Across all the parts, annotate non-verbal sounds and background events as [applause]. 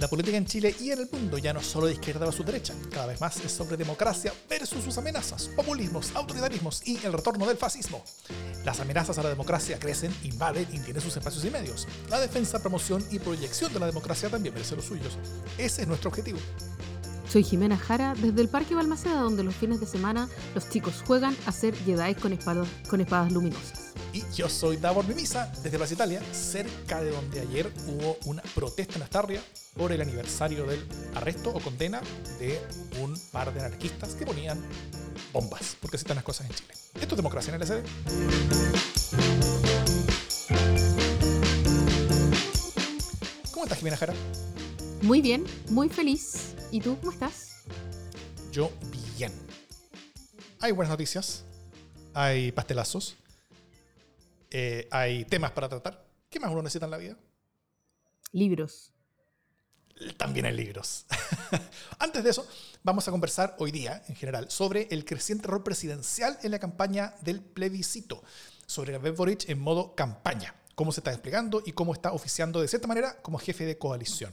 La política en Chile y en el mundo ya no solo de izquierda su derecha, cada vez más es sobre democracia versus sus amenazas, populismos, autoritarismos y el retorno del fascismo. Las amenazas a la democracia crecen, invaden y tienen sus espacios y medios. La defensa, promoción y proyección de la democracia también merece los suyos. Ese es nuestro objetivo. Soy Jimena Jara desde el Parque Balmaceda, donde los fines de semana los chicos juegan a ser Jedi con espadas, con espadas luminosas. Y yo soy Davor Mimisa, desde Plaza Italia, cerca de donde ayer hubo una protesta en Astarria por el aniversario del arresto o condena de un par de anarquistas que ponían bombas, porque así están las cosas en Chile. Esto es democracia en el SD. ¿Cómo estás, Jimena Jara? Muy bien, muy feliz. ¿Y tú cómo estás? Yo bien. Hay buenas noticias, hay pastelazos, eh, hay temas para tratar. ¿Qué más uno necesita en la vida? Libros. También hay libros. [laughs] Antes de eso, vamos a conversar hoy día, en general, sobre el creciente rol presidencial en la campaña del plebiscito, sobre Gabriel Boric en modo campaña, cómo se está desplegando y cómo está oficiando de cierta manera como jefe de coalición.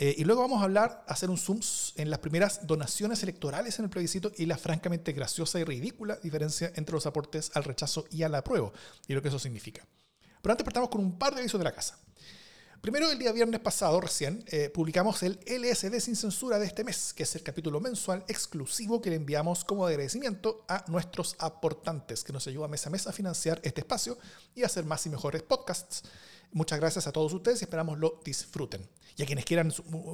Eh, y luego vamos a hablar, hacer un zoom en las primeras donaciones electorales en el plebiscito y la francamente graciosa y ridícula diferencia entre los aportes al rechazo y al apruebo y lo que eso significa. Pero antes partamos con un par de avisos de la casa. Primero, el día viernes pasado, recién, eh, publicamos el LSD sin censura de este mes, que es el capítulo mensual exclusivo que le enviamos como agradecimiento a nuestros aportantes, que nos ayuda mes a mes a financiar este espacio y a hacer más y mejores podcasts. Muchas gracias a todos ustedes y esperamos lo disfruten. Y a quienes quieran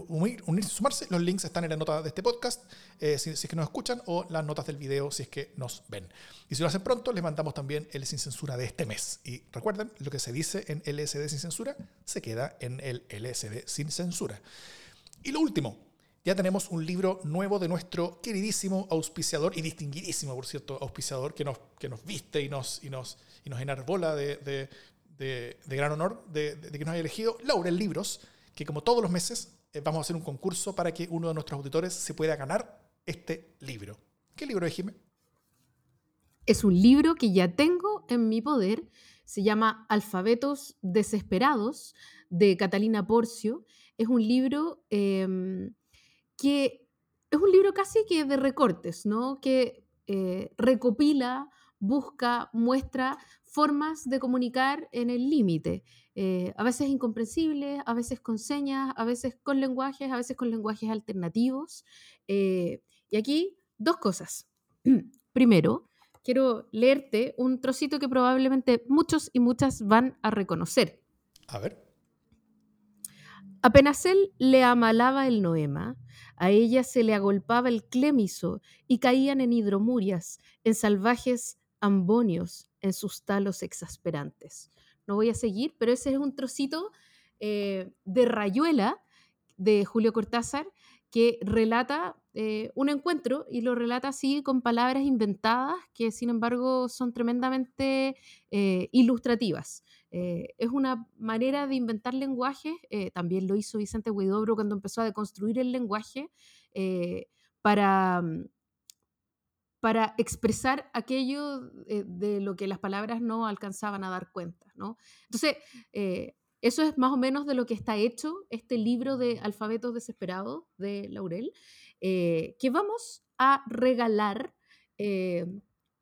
unir, unirse sumarse, los links están en la nota de este podcast, eh, si, es que nos escuchan, o las notas del video si es que nos ven. Y si lo hacen pronto, les mandamos también el sin censura de este mes. Y recuerden, lo que se dice en LSD sin censura se queda en el LSD sin censura. Y lo último, ya tenemos un libro nuevo de nuestro queridísimo auspiciador y distinguidísimo, por cierto, auspiciador que nos, que nos viste y nos, y nos, y nos enarbola de, gran honor de, que nos haya elegido, Laurel Libros, que como todos los meses eh, vamos a hacer un concurso para que uno de nuestros auditores se pueda ganar este libro. ¿Qué libro es? Es un libro que ya tengo en mi poder. Se llama Alfabetos Desesperados de Catalina Porcio. Es un libro em, que es un libro casi que de recortes, ¿no? Que eh, recopila busca, muestra formas de comunicar en el límite, eh, a veces incomprensibles, a veces con señas, a veces con lenguajes, a veces con lenguajes alternativos. Eh, y aquí dos cosas. [clears throat] Primero, quiero leerte un trocito que probablemente muchos y muchas van a reconocer. A ver. Apenas él le amalaba el noema, a ella se le agolpaba el clémiso y caían en hidromurias, en salvajes ambonios en sus talos exasperantes. No voy a seguir, pero ese es un trocito eh, de Rayuela de Julio Cortázar que relata eh, un encuentro y lo relata así con palabras inventadas que sin embargo son tremendamente eh, ilustrativas. es una manera de inventar lenguaje, también lo hizo Vicente Huidobro cuando empezó a deconstruir el lenguaje para mm, para expresar aquello eh, de lo que las palabras no alcanzaban a dar cuenta. ¿no? Entonces, eh, eso es más o menos de lo que está hecho este libro de Alfabetos Desesperados de Laurel, eh, que vamos a regalar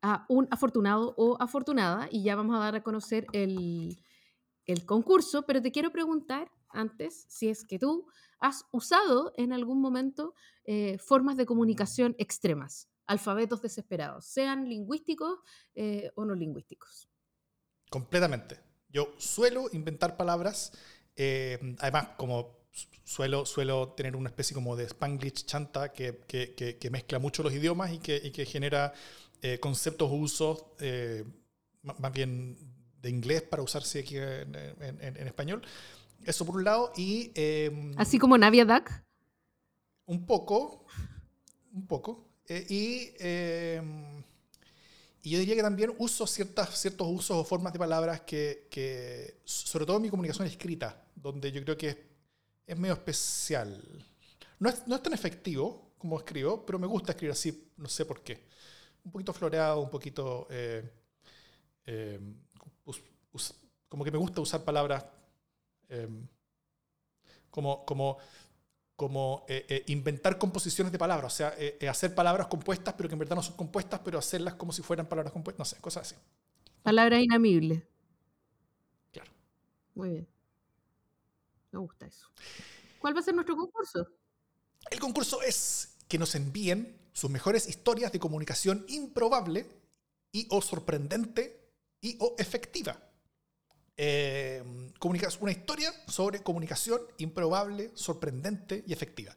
a un afortunado o afortunada y ya vamos a dar a conocer el, el concurso, pero te quiero preguntar antes si es que tú has usado en algún momento formas de comunicación extremas alfabetos desesperados, sean lingüísticos eh, o no lingüísticos. Completamente. Yo suelo inventar palabras, eh, además como suelo, suelo tener una especie como de spanglish chanta que, que, mezcla mucho los idiomas y que, y que genera eh, conceptos o usos más bien de inglés para usarse aquí en, en, español. Eso por un lado. Y, em, Así como Navia Duck. Un poco, un poco. Eh, em, y, yo diría que también uso ciertas, ciertos usos o formas de palabras que, sobre todo en mi comunicación escrita, donde yo creo que es, medio especial. No es, no es, tan efectivo como escribo, pero me gusta escribir así, no sé por qué. Un poquito floreado, un poquito... Eh, em, como que me gusta usar palabras em, como, como como eh, eh, inventar composiciones de palabras, o sea, eh, hacer palabras compuestas, pero que en verdad no son compuestas, pero hacerlas como si fueran palabras compuestas, no sé, cosas así. Palabras inamibles. Claro. Muy bien. Me gusta eso. ¿Cuál va a ser nuestro concurso? El concurso es que nos envíen sus mejores historias de comunicación improbable y o sorprendente y o efectiva. Eh, una historia sobre comunicación improbable, sorprendente y efectiva.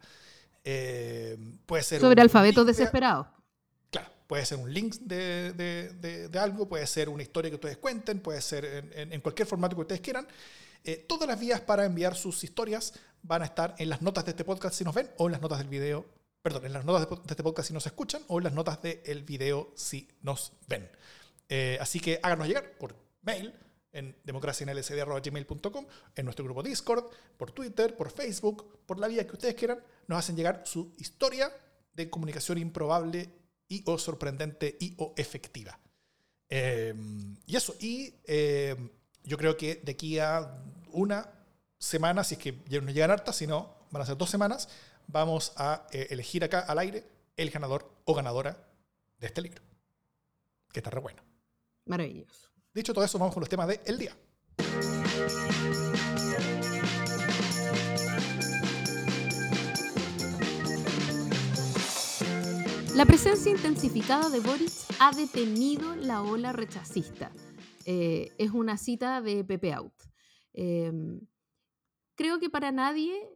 Eh, puede ser sobre alfabetos desesperados. Claro, puede ser un link de, algo, puede ser una historia que ustedes cuenten, puede ser en, cualquier formato que ustedes quieran. Eh, todas las vías para enviar sus historias van a estar en las notas de este podcast si nos ven o en las notas del video, perdón, en las notas de, este podcast si nos escuchan o en las notas del video si nos ven. así que háganos llegar por mail en democracianlsd.gmail.com, en nuestro grupo Discord, por Twitter, por Facebook, por la vía que ustedes quieran, nos hacen llegar su historia de comunicación improbable y o sorprendente y o efectiva. Em, y eso, y em, yo creo que de aquí a una semana, si es que nos llegan hartas, si no, van a ser dos semanas, vamos a eh, elegir acá al aire el ganador o ganadora de este libro, que está re bueno. Maravilloso. Dicho todo eso, vamos con los temas del día. La presencia intensificada de Boris ha detenido la ola rechazista. Eh, es una cita de Pepe Out. Em, creo que para nadie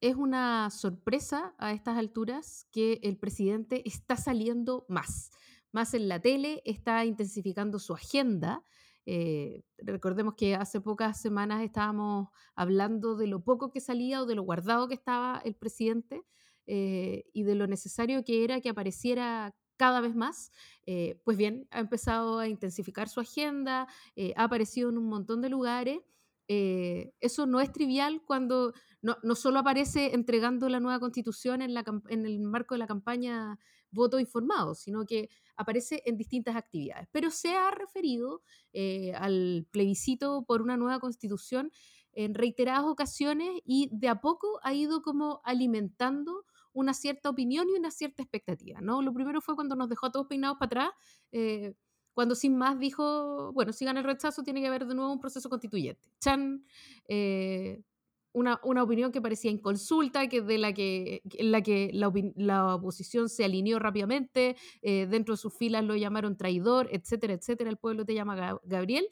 es una sorpresa a estas alturas que el presidente está saliendo más más en la tele, está intensificando su agenda. Eh, recordemos que hace pocas semanas estábamos hablando de lo poco que salía o de lo guardado que estaba el presidente eh, y de lo necesario que era que apareciera cada vez más. Eh, pues bien, ha empezado a intensificar su agenda, ha aparecido en un montón de lugares. eso no es trivial cuando no, no, solo aparece entregando la nueva constitución en, la, en el marco de la campaña voto informado, sino que aparece en distintas actividades. Pero se ha referido eh, al plebiscito por una nueva constitución en reiteradas ocasiones y de a poco ha ido como alimentando una cierta opinión y una cierta expectativa. ¿no? Lo primero fue cuando nos dejó a todos peinados para atrás, eh, cuando sin más dijo, bueno, si gana el rechazo tiene que haber de nuevo un proceso constituyente. Chan, eh, una, una, opinión que parecía inconsulta, que de la que, la que la, oposición se alineó rápidamente, eh, dentro de sus filas lo llamaron traidor, etcétera, etcétera, el pueblo te llama Gabriel.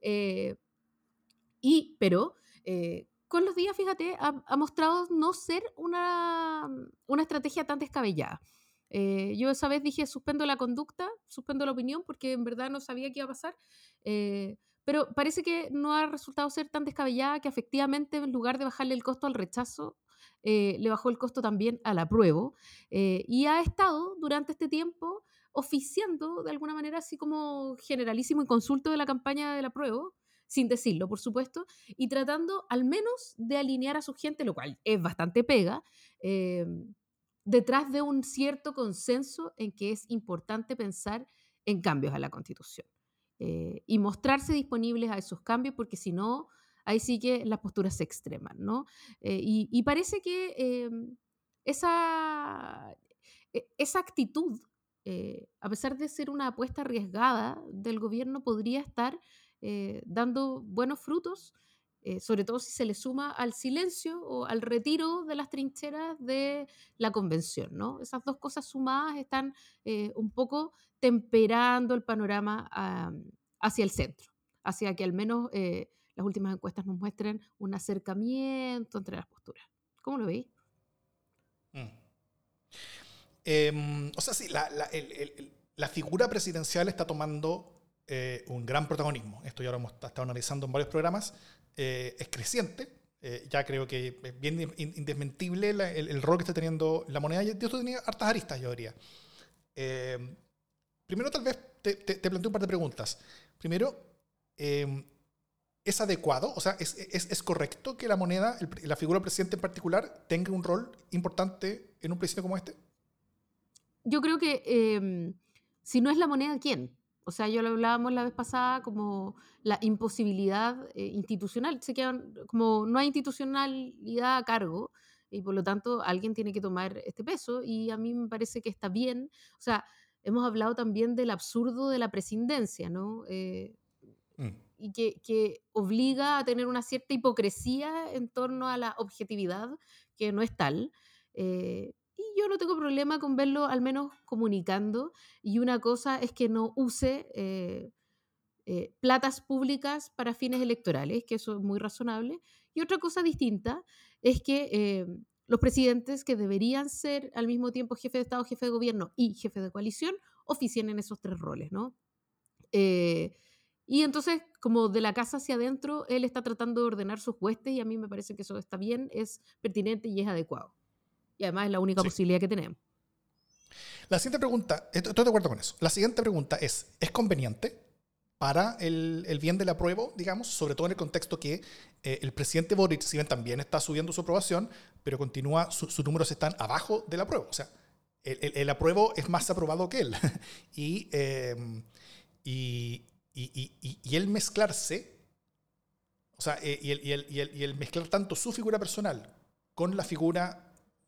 Eh, y, pero, eh, con los días, fíjate, ha, mostrado no ser una, una estrategia tan descabellada. yo esa vez dije, suspendo la conducta, suspendo la opinión, porque en verdad no sabía qué iba a pasar pero parece que no ha resultado ser tan descabellada que efectivamente en lugar de bajarle el costo al rechazo, eh, le bajó el costo también al apruebo eh, y ha estado durante este tiempo oficiando de alguna manera así como generalísimo y consulto de la campaña del apruebo, sin decirlo, por supuesto, y tratando al menos de alinear a su gente, lo cual es bastante pega, eh, detrás de un cierto consenso en que es importante pensar en cambios a la constitución. Eh, y mostrarse disponibles a esos cambios, porque si no, ahí sí que las posturas se extreman, ¿no? Eh, y, parece que em, esa, e, esa actitud, eh, a pesar de ser una apuesta arriesgada del gobierno, podría estar dando buenos frutos eh, sobre todo si se le suma al silencio o al retiro de las trincheras de la convención. ¿no? Esas dos cosas sumadas están eh, un poco temperando el panorama hacia el centro, hacia que al menos eh, las últimas encuestas nos muestren un acercamiento entre las posturas. ¿Cómo lo veis? Mm. Em, o sea, sí, la, la figura presidencial está tomando un gran protagonismo. Esto ya lo hemos estado analizando en varios programas. Eh, es creciente. Eh, ya creo que es bien indesmentible el, rol que está teniendo la moneda. Y esto tenía hartas aristas, yo diría. Eh, primero, tal vez te, te, planteo un par de preguntas. Primero, ¿es adecuado? O sea, ¿es, es, es correcto que la moneda, la figura del presidente en particular, tenga un rol importante en un presidente como este? Yo creo que si no es la moneda, ¿quién? O sea, yo lo hablábamos la vez pasada como la imposibilidad eh, institucional. Se quedan, como no hay institucionalidad a cargo, y por lo tanto alguien tiene que tomar este peso y a mí me parece que está bien. O sea, hemos hablado también del absurdo de la presidencia, ¿no? Eh, mm. Y que, que, obliga a tener una cierta hipocresía en torno a la objetividad, que no es tal. Eh, y yo no tengo problema con verlo al menos comunicando. Y una cosa es que no use eh, eh, platas públicas para fines electorales, que eso es muy razonable. Y otra cosa distinta es que eh, los presidentes que deberían ser al mismo tiempo jefe de Estado, jefe de gobierno y jefe de coalición, oficien en esos tres roles, ¿no? Eh, y entonces, como de la casa hacia adentro, él está tratando de ordenar sus huestes y a mí me parece que eso está bien, es pertinente y es adecuado. Y además es la única posibilidad que tenemos. La siguiente pregunta, estoy de acuerdo con eso. La siguiente pregunta es, ¿es conveniente para el, el, bien del apruebo, digamos, sobre todo en el contexto que eh, el presidente Boric, si bien también está subiendo su aprobación, pero continúa, sus números están abajo del apruebo. O sea, el, el, apruebo es más aprobado que él. [laughs] Y, y, y, y, el mezclarse, o sea, eh, y, el, y, el, y, el, mezclar tanto su figura personal con la figura,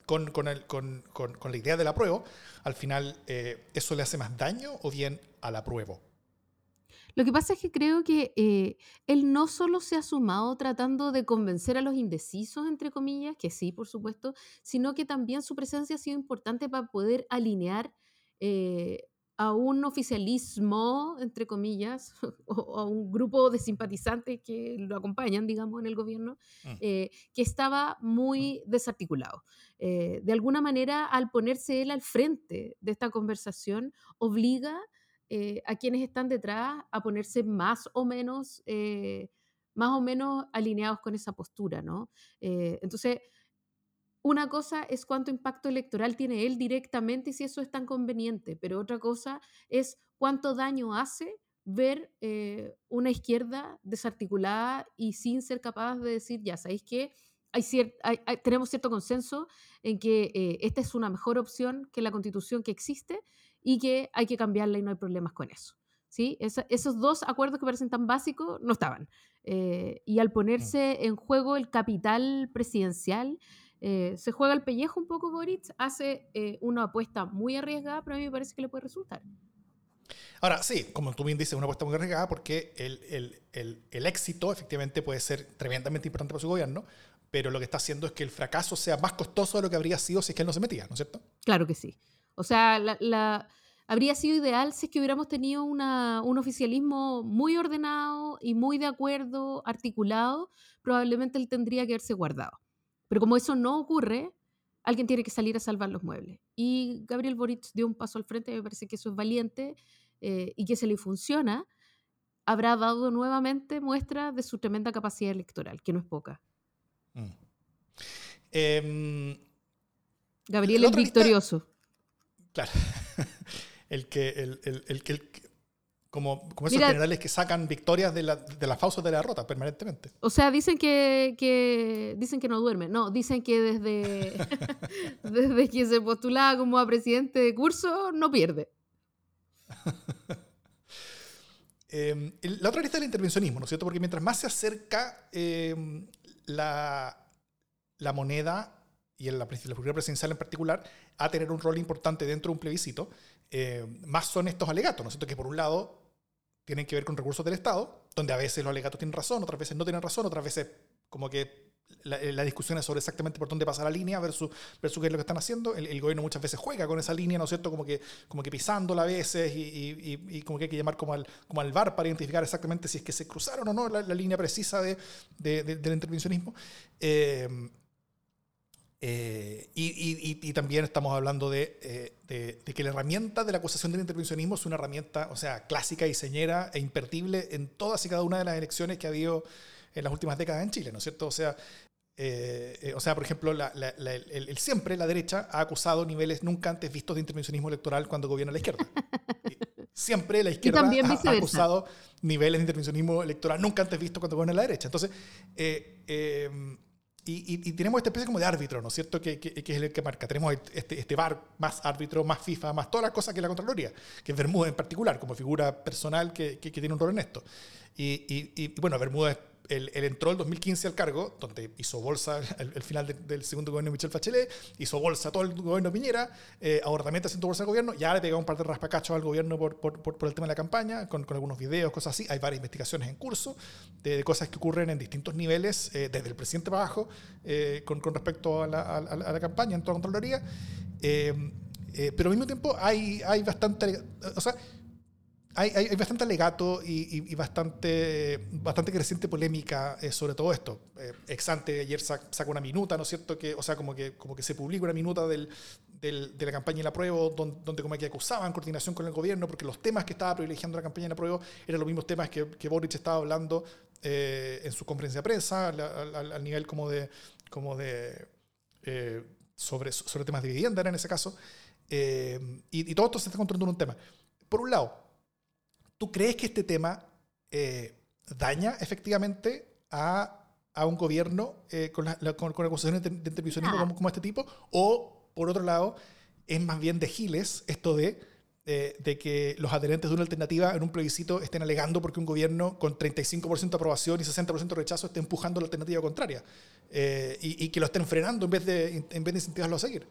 con, con, el, con, con, la idea del apruebo, al final, eh, ¿eso le hace más daño o bien al apruebo? Lo que pasa es que creo que eh, él no solo se ha sumado tratando de convencer a los indecisos, entre comillas, que sí, por supuesto, sino que también su presencia ha sido importante para poder alinear eh, a un oficialismo, entre comillas, [laughs] o a un grupo de simpatizantes que lo acompañan, digamos, en el gobierno, mm. eh, que estaba muy mm. desarticulado. de alguna manera, al ponerse él al frente de esta conversación, obliga eh, a quienes están detrás a ponerse más o menos, eh, más o menos alineados con esa postura, ¿no? Eh, entonces, una cosa es cuánto impacto electoral tiene él directamente y si eso es tan conveniente, pero otra cosa es cuánto daño hace ver una izquierda desarticulada y sin ser capaz de decir, ya sabéis que hay tenemos cierto consenso en que esta es una mejor opción que la constitución que existe y que hay que cambiarla y no hay problemas con eso. ¿sí? esos dos acuerdos que parecen tan básicos no estaban. Eh, y al ponerse en juego el capital presidencial, eh, se juega el pellejo un poco Boric, hace eh, una apuesta muy arriesgada, pero a mí me parece que le puede resultar. Ahora, sí, como tú bien dices, una apuesta muy arriesgada porque el, el, el, el, éxito efectivamente puede ser tremendamente importante para su gobierno, pero lo que está haciendo es que el fracaso sea más costoso de lo que habría sido si es que él no se metía, ¿no es cierto? Claro que sí. O sea, la, habría sido ideal si es que hubiéramos tenido una, un oficialismo muy ordenado y muy de acuerdo, articulado, probablemente él tendría que haberse guardado. Pero como eso no ocurre, alguien tiene que salir a salvar los muebles. Y Gabriel Boric dio un paso al frente, me parece que eso es valiente eh, y que se le funciona, habrá dado nuevamente muestra de su tremenda capacidad electoral, que no es poca. Mm. Em, Gabriel es victorioso. Claro. [laughs] el que, el, el, el, el como, como esos generales que sacan victorias de, la, de las pausas de la derrota permanentemente. O sea, dicen que, que dicen que no duerme. No, dicen que desde, [laughs] [laughs] desde que se postulaba como a presidente de curso, no pierde. [laughs] eh, la otra lista es el intervencionismo, ¿no es cierto? Porque mientras más se acerca eh, la, la moneda y en la, la figura presidencial en particular, a tener un rol importante dentro de un plebiscito, eh, más son estos alegatos, ¿no es cierto? Que por un lado tienen que ver con recursos del Estado, donde a veces los alegatos tienen razón, otras veces no tienen razón, otras veces como que la, discusión es sobre exactamente por dónde pasa la línea versus, versus qué es lo que están haciendo. El, gobierno muchas veces juega con esa línea, ¿no es cierto? Como que, como que pisándola a veces y, y, y, como que hay que llamar como al, como al VAR para identificar exactamente si es que se cruzaron o no la, línea precisa de, de, del intervencionismo. Eh, eh, y, también estamos hablando eh, de, de, que la herramienta de la acusación del intervencionismo es una herramienta, o sea, clásica, diseñera e imperdible en todas y cada una de las elecciones que ha habido en las últimas décadas en Chile, ¿no es cierto? O sea, eh, o sea por ejemplo, el, siempre la derecha ha acusado niveles nunca antes vistos de intervencionismo electoral cuando gobierna la izquierda. [laughs] siempre la izquierda ha, acusado niveles de intervencionismo electoral nunca antes vistos cuando gobierna la derecha. Entonces, y, tenemos esta especie como de árbitro, ¿no es cierto? Que, que, es el que marca. Tenemos este, este VAR más árbitro, más FIFA, más todas las cosas que la Contraloría, que es Bermuda en particular, como figura personal que, tiene un rol en esto. Y, bueno, Bermuda él, entró el 2015 al cargo, donde hizo bolsa el, final del segundo gobierno de Michel Bachelet, hizo bolsa todo el gobierno de Piñera, eh, ahora también está haciendo bolsa al gobierno, ya le pegó un par de raspacachos al gobierno por, por, por, el tema de la campaña, con, con, algunos videos, cosas así. Hay varias investigaciones en curso de, cosas que ocurren en distintos niveles, eh, desde el presidente para abajo, eh, con, con, respecto a la, a, la, campaña en toda la Contraloría. pero al mismo tiempo hay, hay bastante... O sea, hay, hay, bastante alegato y, bastante, bastante creciente polémica eh, sobre todo esto. Eh, Exante ayer saca una minuta, ¿no es cierto? Que, o sea, como que, como que se publica una minuta del, del, de la campaña y la prueba, donde, donde, como que acusaban coordinación con el gobierno, porque los temas que estaba privilegiando la campaña y la prueba eran los mismos temas que, que Boric estaba hablando eh, en su conferencia de prensa, al, nivel como de, como de sobre, sobre temas de vivienda, era en ese caso. y, y todo esto se está construyendo en un tema. Por un lado, ¿Tú crees que este tema eh, daña efectivamente a, a un gobierno eh, con, la, con, acusaciones de, intervencionismo como, como, este tipo? ¿O, por otro lado, es más bien de giles esto de, eh, de que los adherentes de una alternativa en un plebiscito estén alegando porque un gobierno con 35% de aprobación y 60% de rechazo esté empujando la alternativa contraria y, y, que lo estén frenando en vez de, en vez de incentivarlo a seguir?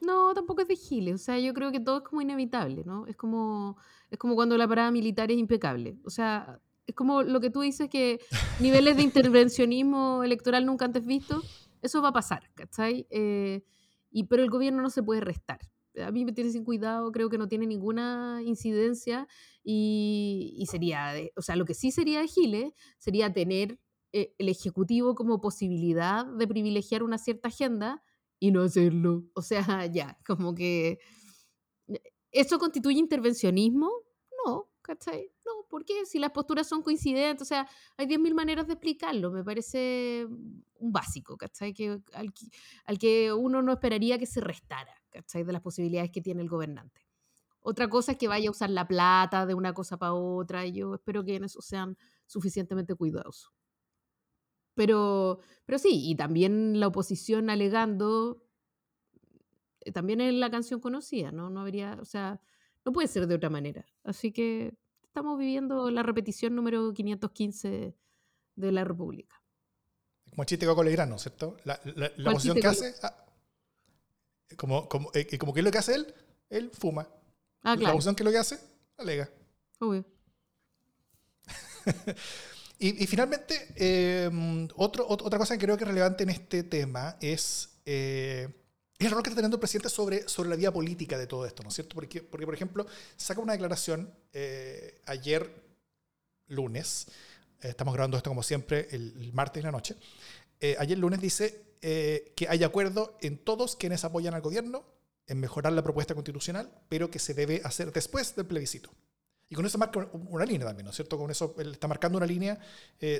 No, tampoco es de giles. O sea, yo creo que todo es como inevitable, ¿no? Es como es como cuando la parada militar es impecable. O sea, es como lo que tú dices que [laughs] niveles de intervencionismo electoral nunca antes visto, eso va a pasar, ¿cachai? Eh, y, pero el gobierno no se puede restar. A mí me tiene sin cuidado, creo que no tiene ninguna incidencia y, y sería, o sea, lo que sí sería de Giles sería tener eh, el Ejecutivo como posibilidad de privilegiar una cierta agenda y no hacerlo. O sea, [laughs] ya, como que ¿Eso constituye intervencionismo? No, ¿cachai? No, ¿por qué? Si las posturas son coincidentes, o sea, hay 10.000 maneras de explicarlo, me parece un básico, ¿cachai? Que, al, que uno no esperaría que se restara, ¿cachai? De las posibilidades que tiene el gobernante. Otra cosa es que vaya a usar la plata de una cosa para otra, y yo espero que en eso sean suficientemente cuidadosos. Pero, pero sí, y también la oposición alegando eh, también es la canción conocida, ¿no? No habría, o sea, no puede ser de otra manera. Así que estamos viviendo la repetición número 515 de la República. Como chiste con Legrano, ¿cierto? La, la, la que hace, ah, como, como, eh, como que es lo que hace él, él fuma. Ah, claro. La posición que es lo que hace, alega. Obvio. [laughs] y, finalmente, otro, otra cosa que creo que es relevante en este tema es eh, el rol que está teniendo el presidente sobre, sobre la vía política de todo esto, ¿no es cierto? Porque, porque por ejemplo, saca una declaración eh, ayer lunes, eh, estamos grabando esto como siempre el, martes en la noche, eh, ayer lunes dice que hay acuerdo en todos quienes apoyan al gobierno en mejorar la propuesta constitucional, pero que se debe hacer después del plebiscito. Y con eso marca una línea también, ¿no es cierto? Con eso él está marcando una línea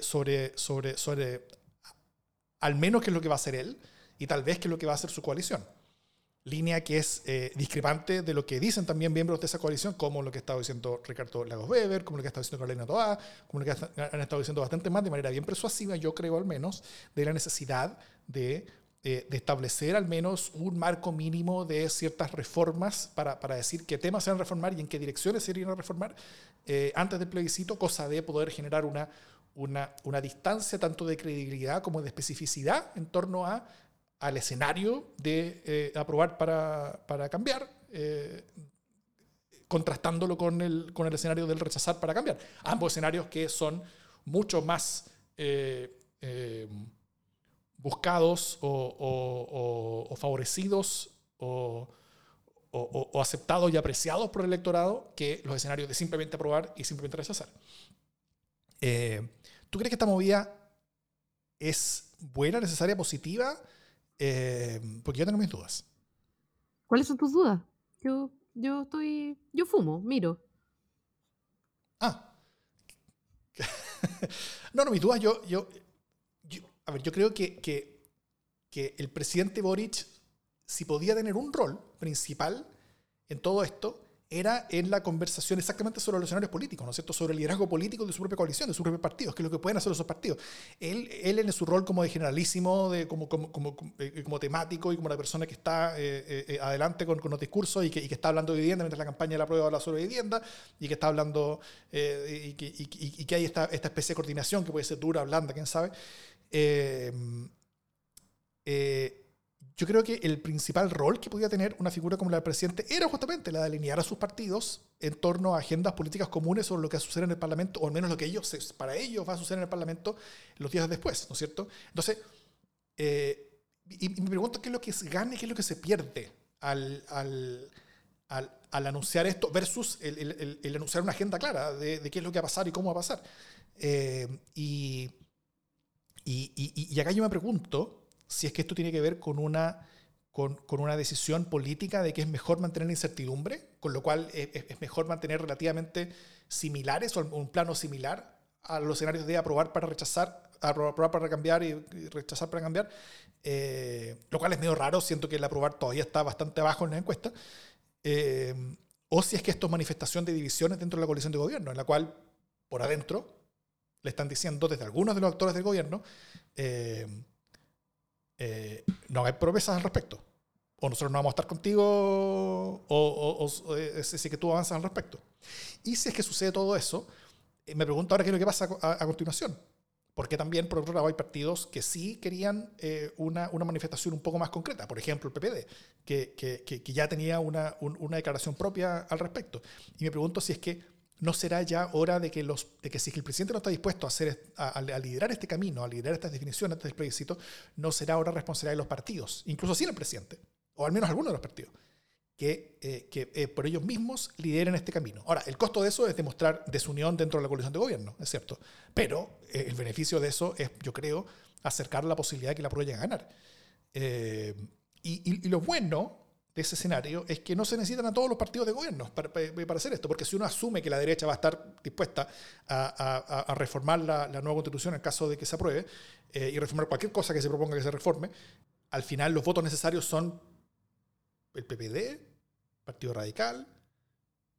sobre, sobre, sobre al menos qué es lo que va a hacer él, y tal vez qué es lo que va a hacer su coalición. Línea que es eh, discrepante de lo que dicen también miembros de esa coalición, como lo que ha estado diciendo Ricardo Lagos Weber, como lo que estado diciendo Carolina Toá, como lo que han estado diciendo bastante más, de manera bien persuasiva, yo creo al menos, de la necesidad de, eh, de establecer al menos un marco mínimo de ciertas reformas para, para, decir qué temas se van a reformar y en qué direcciones se irían a reformar eh, antes del plebiscito, cosa de poder generar una, una, una distancia tanto de credibilidad como de especificidad en torno a al escenario de eh, aprobar para, para cambiar, eh, contrastándolo con el, con el escenario del rechazar para cambiar. Ambos escenarios que son mucho más eh, buscados o, favorecidos o, o, aceptados y apreciados por el electorado que los escenarios de simplemente aprobar y simplemente rechazar. ¿Tú crees que esta movida es buena, necesaria, positiva? Eh, porque yo tengo mis dudas. ¿Cuáles son tus dudas? Yo, yo estoy. Yo fumo, miro. Ah. [laughs] no, no, mis dudas, yo, yo, A ver, yo creo que, que, que el presidente Boric, si podía tener un rol principal en todo esto, era en la conversación exactamente sobre los escenarios políticos, ¿no es cierto? Sobre el liderazgo político de su propia coalición, de sus propios partidos, que es lo que pueden hacer esos partidos. Él, él en su rol como de generalísimo, de, como, como, como, eh, como temático y como la persona que está eh, eh, adelante con, con, los discursos y que, y que, está hablando de vivienda mientras la campaña de la prueba habla sobre vivienda y que está hablando y que, y, que, hay esta, esta especie de coordinación que puede ser dura, blanda, quién sabe. Eh, yo creo que el principal rol que podía tener una figura como la del presidente era justamente la de alinear a sus partidos en torno a agendas políticas comunes sobre lo que suceder en el Parlamento, o al menos lo que ellos, para ellos va a suceder en el Parlamento los días después, ¿no es cierto? Entonces, eh, y, me pregunto qué es lo que se gana y qué es lo que se pierde al, al, al, anunciar esto versus el, el, anunciar una agenda clara de, de, qué es lo que va a pasar y cómo va a pasar. Eh, y, y, y acá yo me pregunto si es que esto tiene que ver con una, con, con una decisión política de que es mejor mantener la incertidumbre, con lo cual es, es mejor mantener relativamente similares o un plano similar a los escenarios de aprobar para rechazar, aprobar para cambiar y rechazar para cambiar, eh, lo cual es medio raro, siento que el aprobar todavía está bastante abajo en la encuesta, eh, o si es que esto es manifestación de divisiones dentro de la coalición de gobierno, en la cual por adentro le están diciendo desde algunos de los actores del gobierno, eh, eh, no hay promesas al respecto. O nosotros no vamos a estar contigo, o, o, eh, si que tú avanzas al respecto. Y si es que sucede todo eso, eh, me pregunto ahora qué es lo que pasa a, continuación. Porque también, por otro lado, hay partidos que sí querían una, una, manifestación un poco más concreta. Por ejemplo, el PPD, que, que, que ya tenía una, una declaración propia al respecto. Y me pregunto si es que ¿No será ya hora de que, los, de que si el presidente no está dispuesto a, hacer, a, liderar este camino, a liderar estas definiciones antes del plebiscito, no será ahora responsabilidad de los partidos, incluso sin el presidente, o al menos algunos de los partidos, que, eh, que eh, por ellos mismos lideren este camino? Ahora, el costo de eso es demostrar desunión dentro de la coalición de gobierno, es cierto, pero eh, el beneficio de eso es, yo creo, acercar la posibilidad de que la prueba llegue a ganar. y, y lo bueno ese escenario es que no se necesitan a todos los partidos de gobierno para, para, hacer esto, porque si uno asume que la derecha va a estar dispuesta a, a, reformar la, la, nueva constitución en caso de que se apruebe eh, y reformar cualquier cosa que se proponga que se reforme, al final los votos necesarios son el PPD, Partido Radical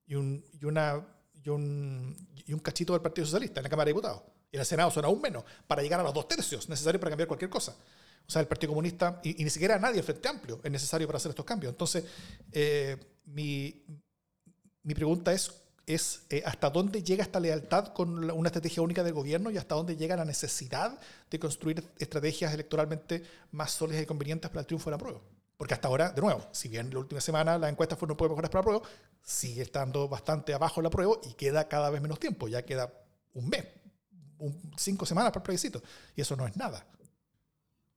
y un, y una, y un, y un cachito del Partido Socialista en la Cámara de Diputados. Y en el Senado son aún menos, para llegar a los dos tercios necesarios para cambiar cualquier cosa. O sea, el Partido Comunista, y, ni siquiera nadie, el Frente Amplio, es necesario para hacer estos cambios. Entonces, eh, mi, mi, pregunta es, es eh, ¿hasta dónde llega esta lealtad con una estrategia única del gobierno y hasta dónde llega la necesidad de construir estrategias electoralmente más sólidas y convenientes para el triunfo de la prueba? Porque hasta ahora, de nuevo, si bien la última semana la encuesta fue no puede mejorar para la prueba, sigue estando bastante abajo la prueba y queda cada vez menos tiempo. Ya queda un mes, cinco semanas para el plebiscito. Y eso no es nada.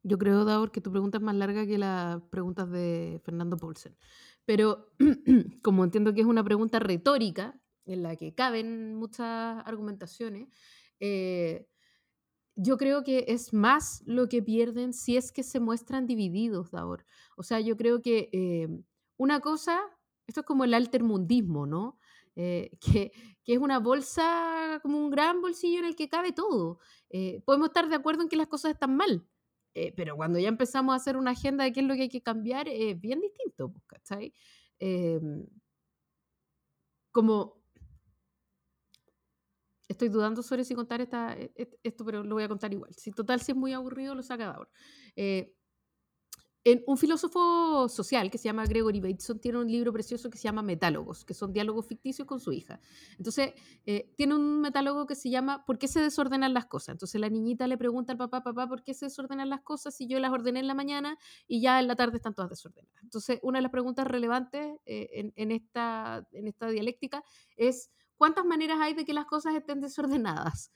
Yo creo, Daur, que tu pregunta es más larga que las preguntas de Fernando Paulsen. Pero [clears throat] como entiendo que es una pregunta retórica, en la que caben muchas argumentaciones, eh, yo creo que es más lo que pierden si es que se muestran divididos, Daur. O sea, yo creo que eh, una cosa, esto es como el altermundismo, ¿no? Eh, [laughs] que, que, es una bolsa, como un gran bolsillo en el que cabe todo. podemos estar de acuerdo en que las cosas están mal, eh, pero cuando ya empezamos a hacer una agenda de qué es lo que hay que cambiar, es bien distinto, pues, ¿cachai? Em, como estoy dudando sobre si contar esta, e, e, esto, pero lo voy a contar igual. Si total, si es muy aburrido, lo saca de ahora. Eh, un filósofo social que se llama Gregory Bateson tiene un libro precioso que se llama Metálogos, que son diálogos ficticios con su hija. Entonces, eh, tiene un metálogo que se llama ¿Por qué se desordenan las cosas? Entonces, la niñita le pregunta al papá, papá, ¿por qué se desordenan las cosas si yo las ordené en la mañana y ya en la tarde están todas desordenadas? Entonces, una de las preguntas relevantes eh, en, esta, en esta dialéctica es ¿cuántas maneras hay de que las cosas estén desordenadas?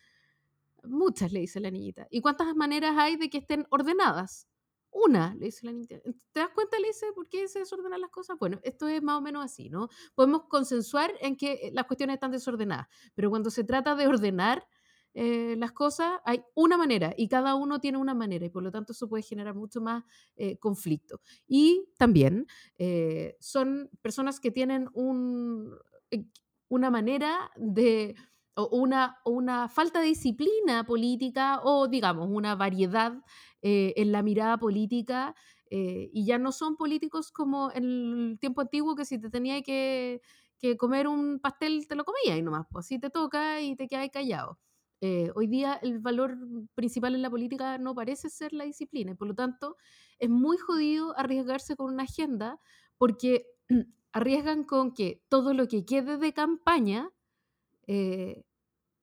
Muchas, le dice la niñita. ¿Y cuántas maneras hay de que estén ordenadas? Una, le dice la niña. ¿Te das cuenta, le dice, por qué se desordenan las cosas? Bueno, esto es más o menos así, ¿no? Podemos consensuar en que eh, las cuestiones están desordenadas, pero cuando se trata de ordenar eh, las cosas, hay una manera y cada uno tiene una manera y por lo tanto eso puede generar mucho más eh, conflicto. Y también son personas que tienen un, una manera de o una, una falta de disciplina política o, digamos, una variedad eh, en la mirada política eh, y ya no son políticos como en el tiempo antiguo que si te tenía que, que comer un pastel te lo comías y nomás, pues así te toca y te quedas callado. Eh, hoy día el valor principal en la política no parece ser la disciplina y por lo tanto es muy jodido arriesgarse con una agenda porque [clears throat] arriesgan con que todo lo que quede de campaña eh,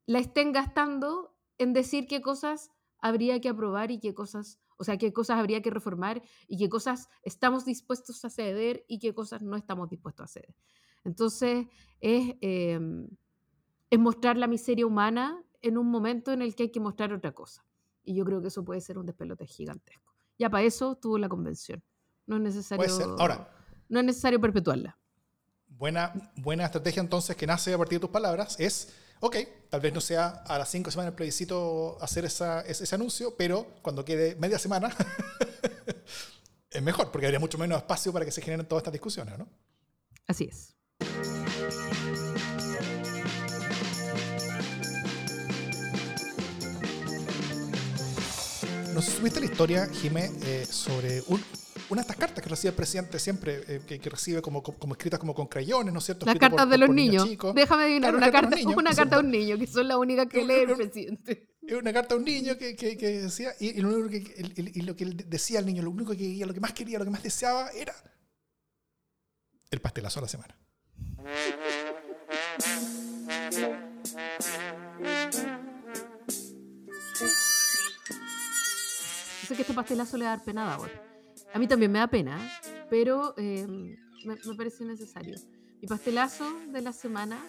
la estén gastando en decir qué cosas habría que aprobar y qué cosas, o sea, qué cosas habría que reformar y qué cosas estamos dispuestos a ceder y qué cosas no estamos dispuestos a ceder. Entonces, es, em, es mostrar la miseria humana en un momento en el que hay que mostrar otra cosa. Y yo creo que eso puede ser un despelote gigantesco. Ya para eso tuvo la convención. No es necesario, Ahora, no es necesario perpetuarla. Buena, buena estrategia entonces que nace a partir de tus palabras es, ok, tal vez no sea a las cinco semanas del plebiscito hacer esa, ese, anuncio, pero cuando quede media semana [laughs] es mejor, porque habría mucho menos espacio para que se generen todas estas discusiones, ¿no? Así es. ¿No supiste la historia, Jimé, eh, sobre un, una de estas cartas que recibe el presidente siempre, eh, que, recibe como, como, escritas como con crayones, ¿no es cierto? Las cartas de los niños. Déjame adivinar, una, carta, una carta a un niño, que son las únicas que lee el presidente. Es una carta a un niño que, que, decía, y, lo único que, y, lo que él decía al niño, lo único que quería, lo que más quería, lo que más deseaba era el pastelazo a la semana. sé que este pastelazo le va a dar pena A mí también me da pena, pero em, me, parece necesario. Mi pastelazo de la semana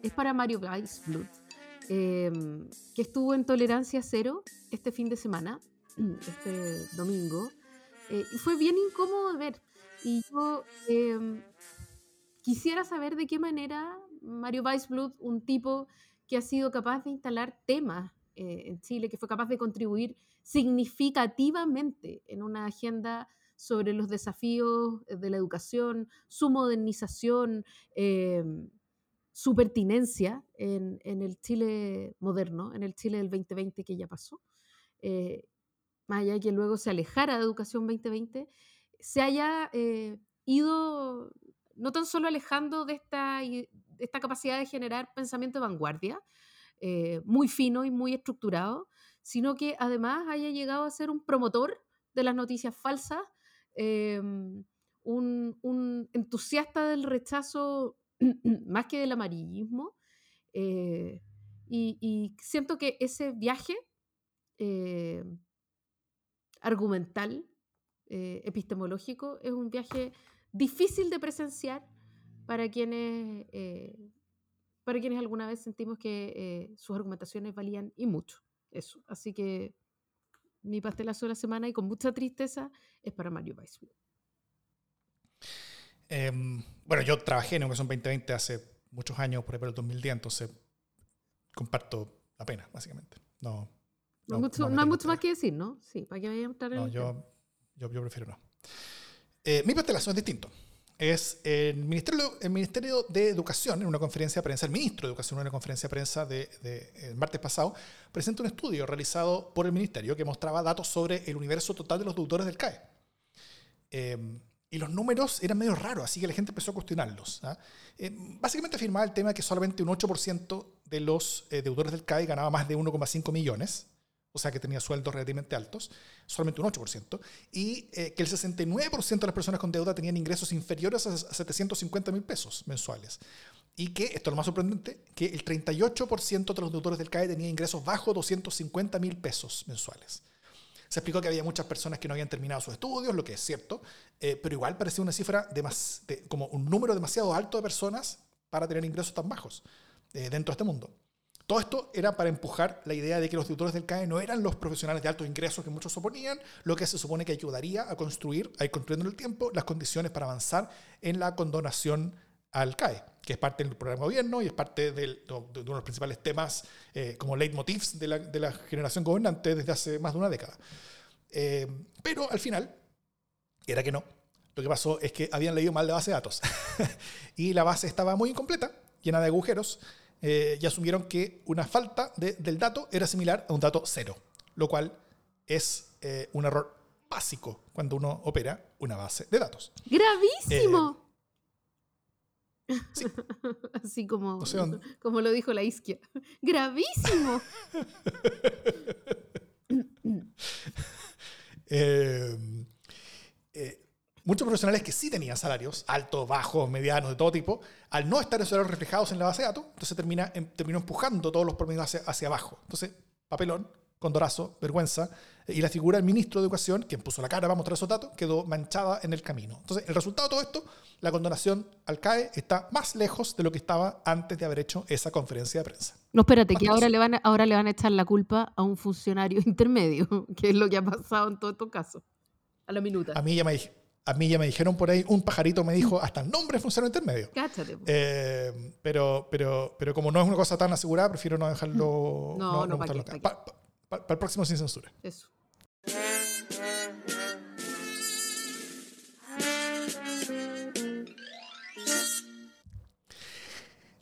es para Mario Weisblut, em, que estuvo en tolerancia cero este fin de semana, [clears throat] este domingo. Eh, y fue bien incómodo de ver. Y yo em, quisiera saber de qué manera Mario Weisblut, un tipo que ha sido capaz de instalar temas eh, en Chile, que fue capaz de contribuir significativamente en una agenda sobre los desafíos de la educación, su modernización, em, su pertinencia en, el Chile moderno, en el Chile del 2020 que ya pasó. Eh, más allá de que luego se alejara de Educación 2020, se haya eh, ido no tan solo alejando de esta, de esta capacidad de generar pensamiento de vanguardia, eh, muy fino y muy estructurado, sino que además haya llegado a ser un promotor de las noticias falsas, em, un, entusiasta del rechazo [clears throat] más que del amarillismo. Eh, y, siento que ese viaje eh, argumental, epistemológico, es un viaje difícil de presenciar para quienes para quienes alguna vez sentimos que eh, sus argumentaciones valían y mucho. Eso. Así que mi pastelazo de la semana y con mucha tristeza es para Mario Weissman. Em, bueno, yo trabajé en Educación 2020 hace muchos años, por ejemplo, el 2010, entonces comparto la pena, básicamente. No, no, hay mucho más que decir, ¿no? Sí, para que vayan a entrar en no, yo, yo, yo, prefiero no. Eh, mi pastelazo es distinto es el Ministerio, el Ministerio de Educación, en una conferencia de prensa, el ministro de Educación en una conferencia de prensa de, el martes pasado, presenta un estudio realizado por el Ministerio que mostraba datos sobre el universo total de los deudores del CAE. Em, y los números eran medio raros, así que la gente empezó a cuestionarlos. ¿ah? Em, básicamente afirmaba el tema que solamente un 8% de los eh, deudores del CAE ganaba más de 1,5 millones o sea que tenía sueldos relativamente altos, solamente un 8%, y eh, que el 69% de las personas con deuda tenían ingresos inferiores a 750 mil pesos mensuales. Y que, esto es lo más sorprendente, que el 38% de los deudores del CAE tenían ingresos bajo 250 mil pesos mensuales. Se explicó que había muchas personas que no habían terminado sus estudios, lo que es cierto, eh, pero igual parecía una cifra de, más, como un número demasiado alto de personas para tener ingresos tan bajos eh, dentro de este mundo. Todo esto era para empujar la idea de que los tutores del CAE no eran los profesionales de altos ingresos que muchos suponían, lo que se supone que ayudaría a construir, a ir construyendo en el tiempo, las condiciones para avanzar en la condonación al CAE, que es parte del programa de gobierno y es parte de, uno de los principales temas eh, como leitmotivs de la, de la, generación gobernante desde hace más de una década. Eh, pero al final, era que no. Lo que pasó es que habían leído mal la base de datos [laughs] y la base estaba muy incompleta, llena de agujeros, eh, y asumieron que una falta del dato era similar a un dato cero, lo cual es eh, un error básico cuando uno opera una base de datos. ¡Gravísimo! Eh, Sí. [laughs] Así como, No sé dónde. como lo dijo la isquia. ¡Gravísimo! [laughs] Eh, muchos profesionales que sí tenían salarios, altos, bajos, medianos, de todo tipo, al no estar esos salarios reflejados en la base de datos, entonces termina, em- terminó empujando todos los promedios hacia, hacia abajo. Entonces, papelón, condorazo, vergüenza, eh, y la figura del ministro de Educación, quien puso la cara para mostrar esos datos, quedó manchada en el camino. Entonces, el resultado de todo esto, la condonación al CAE está más lejos de lo que estaba antes de haber hecho esa conferencia de prensa. No, espérate, que Más ahora le, van a, ahora le van a echar la culpa a un funcionario [laughs] intermedio, que es lo que ha pasado en todos estos casos. A la minuta. A mí ya me, a mí ya me dijeron por ahí, un pajarito me dijo hasta el nombre de funcionario intermedio. Cáchate. po. Eh, pero, pero, pero como no es una cosa tan asegurada, prefiero no dejarlo. No, no, ¿pa' botarlo qué? acá. ¿pa' Pa- pa- para el próximo sin censura. Eso.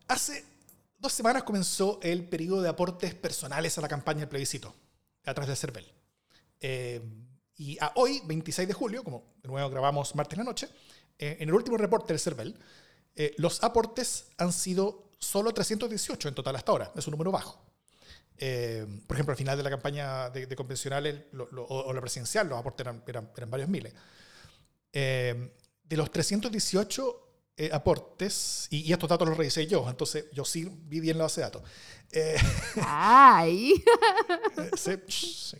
Hace dos semanas comenzó el periodo de aportes personales a la campaña del plebiscito, a través del CERVEL. Eh, y a hoy, 26 de julio, como de nuevo grabamos martes en la noche, eh, en el último reporte del CERVEL, eh, los aportes han sido solo 318 en total hasta ahora. Es un número bajo. Eh, por ejemplo, al final de la campaña de, de convencionales lo- lo- o, la presidencial, los aportes eran, eran- eran varios miles. Eh, de los 318 eh, aportes, y, y estos datos los revisé yo, entonces yo sí vi bien la base de datos. Eh, ¡Ay! [laughs] eh, sí, sí.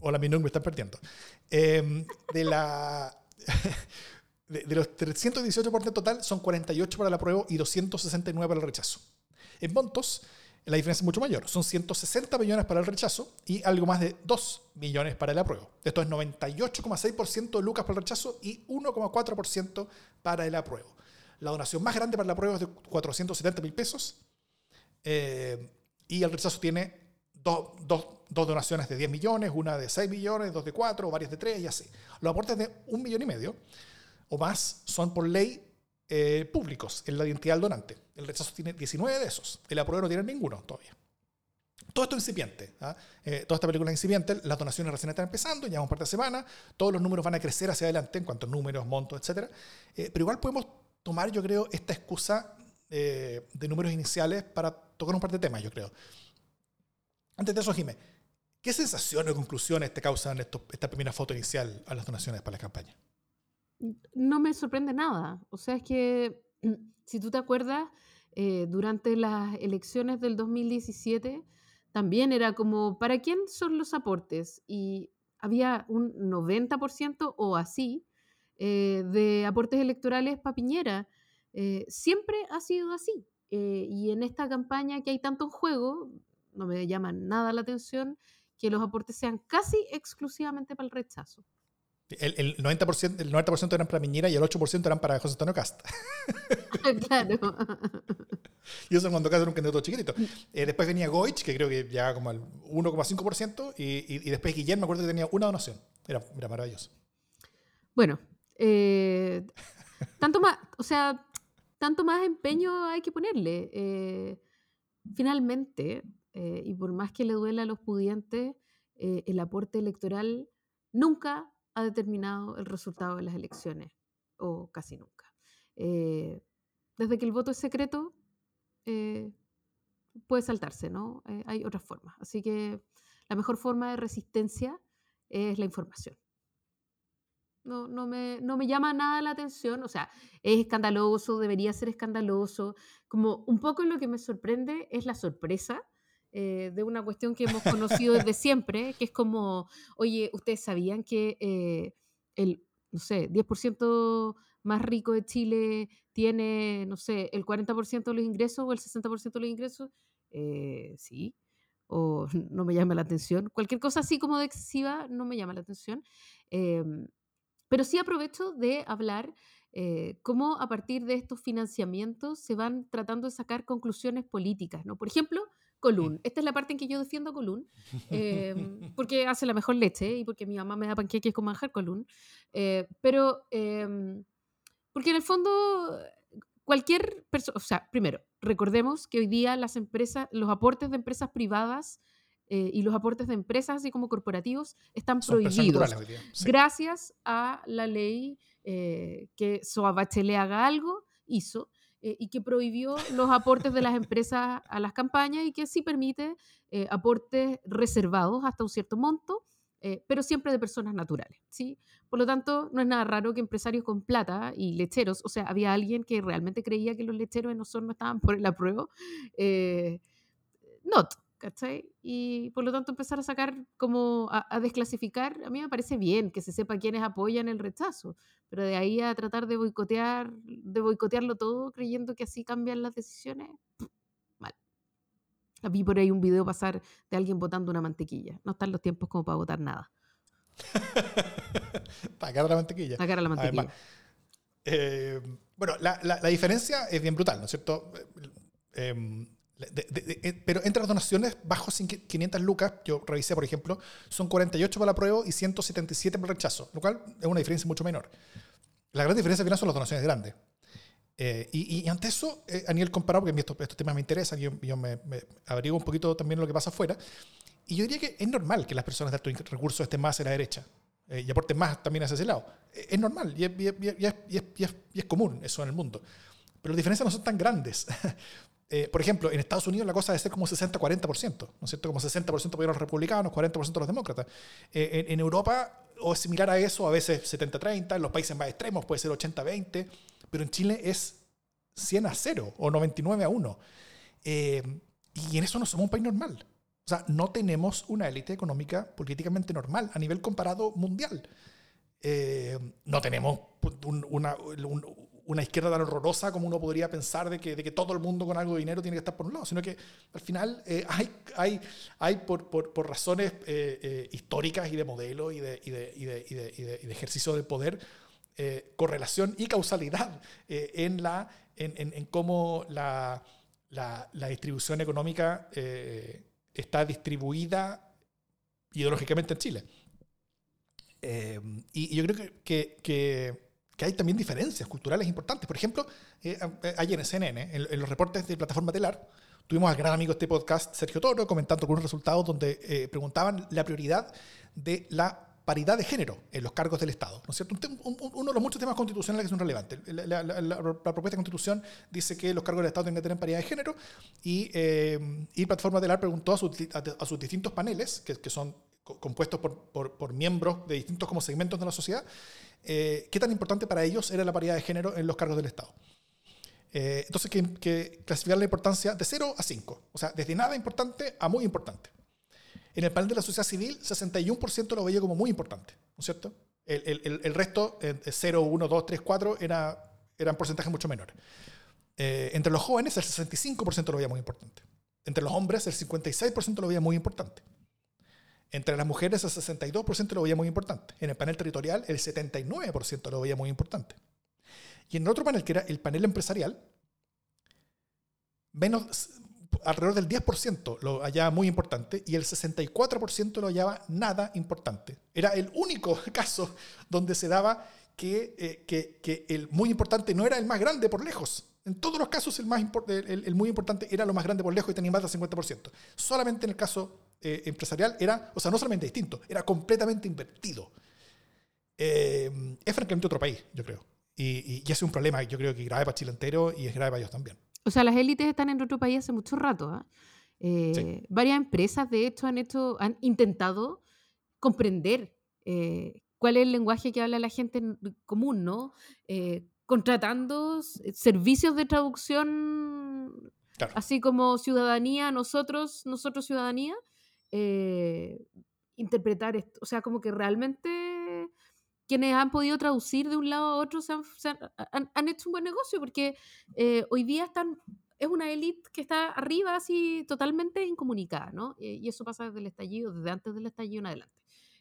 Hola, mi me están perdiendo. Eh, de, la, [laughs] de, de los 318 aportes total, son 48 para el apruebo y 269 para el rechazo. En montos, la diferencia es mucho mayor. Son 160 millones para el rechazo y algo más de 2 millones para el apruebo. Esto es 98,6% de lucas para el rechazo y 1,4% para el apruebo. La donación más grande para el apruebo es de 470 mil pesos eh, y el rechazo tiene dos, dos- dos donaciones de 10 millones, una de 6 millones, dos de 4, varias de 3 y así. Los aportes de un millón y medio o más son por ley eh, públicos en la identidad del donante. El rechazo tiene 19 de esos. El apruebo no tiene ninguno todavía. Todo esto es incipiente. ¿ah? Eh, toda esta película es incipiente. Las donaciones recién están empezando, ya un par de semanas. Todos los números van a crecer hacia adelante en cuanto a números, montos, etc. pero igual podemos tomar, yo creo, esta excusa eh, de números iniciales para tocar un par de temas, yo creo. Antes de eso, Jimé, ¿qué sensaciones o conclusiones te causan esta primera foto inicial a las donaciones para la campaña? no me sorprende nada. O sea, es que [clears throat] si tú te acuerdas, eh, durante las elecciones del 2017 también era como, ¿para quién son los aportes? Y había un 90% o así eh, de aportes electorales para Piñera. Eh, siempre ha sido así. Y en esta campaña que hay tanto juego, no me llama nada la atención que los aportes sean casi exclusivamente para el rechazo. El, el 90%, el 90 eran para Piñera y el 8% eran para José Antonio Casta. [laughs] claro. [laughs] Y eso cuando Casta era un candidato chiquitito. Eh, después venía Goich, que creo que llegaba como al 1,5%, y, y, y después Guillermo, me acuerdo que tenía una donación. Era, era maravilloso. Bueno, eh, tanto más, o sea, tanto más empeño hay que ponerle. Eh, finalmente, eh, y por más que le duela a los pudientes, eh, el aporte electoral nunca ha determinado el resultado de las elecciones, o casi nunca. Eh, desde que el voto es secreto, eh, puede saltarse, ¿no? Eh, hay otras formas. Así que la mejor forma de resistencia es la información. No, no, me, no me llama nada la atención, o sea, es escandaloso, debería ser escandaloso. Como un poco lo que me sorprende es la sorpresa eh, de una cuestión que hemos conocido desde siempre, que es como, oye, ¿ustedes sabían que eh, el, no sé, 10% más rico de Chile tiene, no sé, el 40% de los ingresos o el 60% de los ingresos? Eh, sí, o [laughs] no me llama la atención. Cualquier cosa así como de excesiva no me llama la atención. Em, pero sí aprovecho de hablar cómo a partir de estos financiamientos se van tratando de sacar conclusiones políticas, ¿no? Por ejemplo, Colún. [laughs] Esta es la parte en que yo defiendo a Colún, [laughs] eh, porque hace la mejor leche y porque mi mamá me da panqueques con manjar Colún. Eh, pero, eh, porque en el fondo, cualquier persona, o sea, primero, recordemos que hoy día las empresas, los aportes de empresas privadas y los aportes de empresas, así como corporativos, están Son prohibidos. Sí. Gracias a la ley eh, que Soa Bachelet haga algo, hizo, eh, y que prohibió los aportes de las empresas a las campañas y que sí permite eh, aportes reservados hasta un cierto monto, eh, pero siempre de personas naturales. ¿sí? Por lo tanto, no es nada raro que empresarios con plata y lecheros, o sea, había alguien que realmente creía que los lecheros en Osorno estaban por el apruebo, not, ¿cachai? Y por lo tanto empezar a sacar como a, a desclasificar, a mí me parece bien que se sepa quiénes apoyan el rechazo, pero de ahí a tratar de boicotear, de boicotearlo todo creyendo que así cambian las decisiones, mal. Vi por ahí un video pasar de alguien votando una mantequilla. No están los tiempos como para votar nada. [laughs] Sacar la mantequilla. Sacar a la mantequilla. Además, eh, bueno, la, la- la diferencia es bien brutal, ¿no es cierto? Eh, de- de- de- eh, pero entre las donaciones bajo cin- 500 lucas, yo revisé, por ejemplo, son 48 para la prueba y 177 para el rechazo, lo cual es una diferencia mucho menor. La gran diferencia al final son las donaciones grandes. Eh, y, y ante eso, eh, a nivel comparado, porque a mí estos, estos temas me interesan, yo, yo me, me abrigo un poquito también lo que pasa afuera, y yo diría que es normal que las personas de alto in- recursos estén más hacia la derecha eh, y aporten más también hacia ese lado. Eh, Es normal y es, y es- y es- es común eso en el mundo. Pero las diferencias no son tan grandes. [laughs] Eh, por ejemplo, en Estados Unidos la cosa debe ser como 60-40%, ¿no es cierto? Como 60% apoyan a los republicanos, 40% a los demócratas. Eh, en, en Europa, o similar a eso, a veces 70-30, en los países más extremos puede ser 80-20, pero en Chile es 100 a 0 o 99 a 1. Eh, y en eso no somos un país normal. O sea, no tenemos una élite económica políticamente normal a nivel comparado mundial. Eh, no tenemos un- una, un- una izquierda tan horrorosa como uno podría pensar de que, de que todo el mundo con algo de dinero tiene que estar por un lado, sino que al final eh, [laughs] hay, hay, hay por, por, por razones eh, eh, históricas y de modelo y de, y de, y de, y de, ejercicio del poder, eh, correlación y causalidad eh, en, la, en, en- en cómo la, la, la distribución económica eh, está distribuida ideológicamente en Chile. Y yo creo que, que, que- que hay también diferencias culturales importantes. Por ejemplo, eh, a- ayer en CNN, en, en los reportes de Plataforma Telar, tuvimos al gran amigo de este podcast, Sergio Toro, comentando algunos resultados donde eh, preguntaban la prioridad de la paridad de género en los cargos del Estado. ¿no es cierto? Un un- un- uno de los muchos temas constitucionales que son relevantes. La, la- la- la- propuesta de constitución dice que los cargos del Estado tienen que tener paridad de género y, eh, y Plataforma Telar preguntó a sus, a, a sus distintos paneles, que, que son compuestos por, por- miembros de distintos como segmentos de la sociedad, eh, qué tan importante para ellos era la paridad de género en los cargos del Estado. Eh, entonces, que, que clasificar la importancia de 0 a 5, o sea, desde nada importante a muy importante. En el panel de la sociedad civil, 61% lo veía como muy importante, ¿no es cierto? El, el- el- el resto, eh, 0, 1, 2, 3, 4, era, eran porcentajes mucho menores. Eh, entre los jóvenes, el 65% lo veía muy importante. Entre los hombres, el 56% lo veía muy importante. Entre las mujeres, el 62% lo veía muy importante. En el panel territorial, el 79% lo veía muy importante. Y en el otro panel, que era el panel empresarial, menos, alrededor del 10% lo hallaba muy importante y el 64% lo hallaba nada importante. Era el único [laughs] caso donde se daba que, eh, que, que el muy importante no era el más grande por lejos. En todos los casos el, más el, muy importante era lo más grande por lejos y tenía más del 50%. Solamente en el caso eh, empresarial era, o sea, no solamente distinto, era completamente invertido. Eh, es francamente otro país, yo creo. Y, y, y es un problema, yo creo que grave para Chile entero y es grave para ellos también. O sea, las élites están en otro país hace mucho rato. ¿ah? Eh, Sí. Varias empresas, de hecho, han, hecho, han intentado comprender eh, cuál es el lenguaje que habla la gente en- común, ¿no? Eh, contratando s- servicios de traducción, Claro. así como ciudadanía, nosotros, nosotros ciudadanía, eh, interpretar esto. O sea, como que realmente quienes han podido traducir de un lado a otro se han, se han- han- han hecho un buen negocio porque eh, hoy día están, es una élite que está arriba así totalmente incomunicada, ¿no? Eh, y eso pasa desde el estallido, desde antes del estallido en adelante.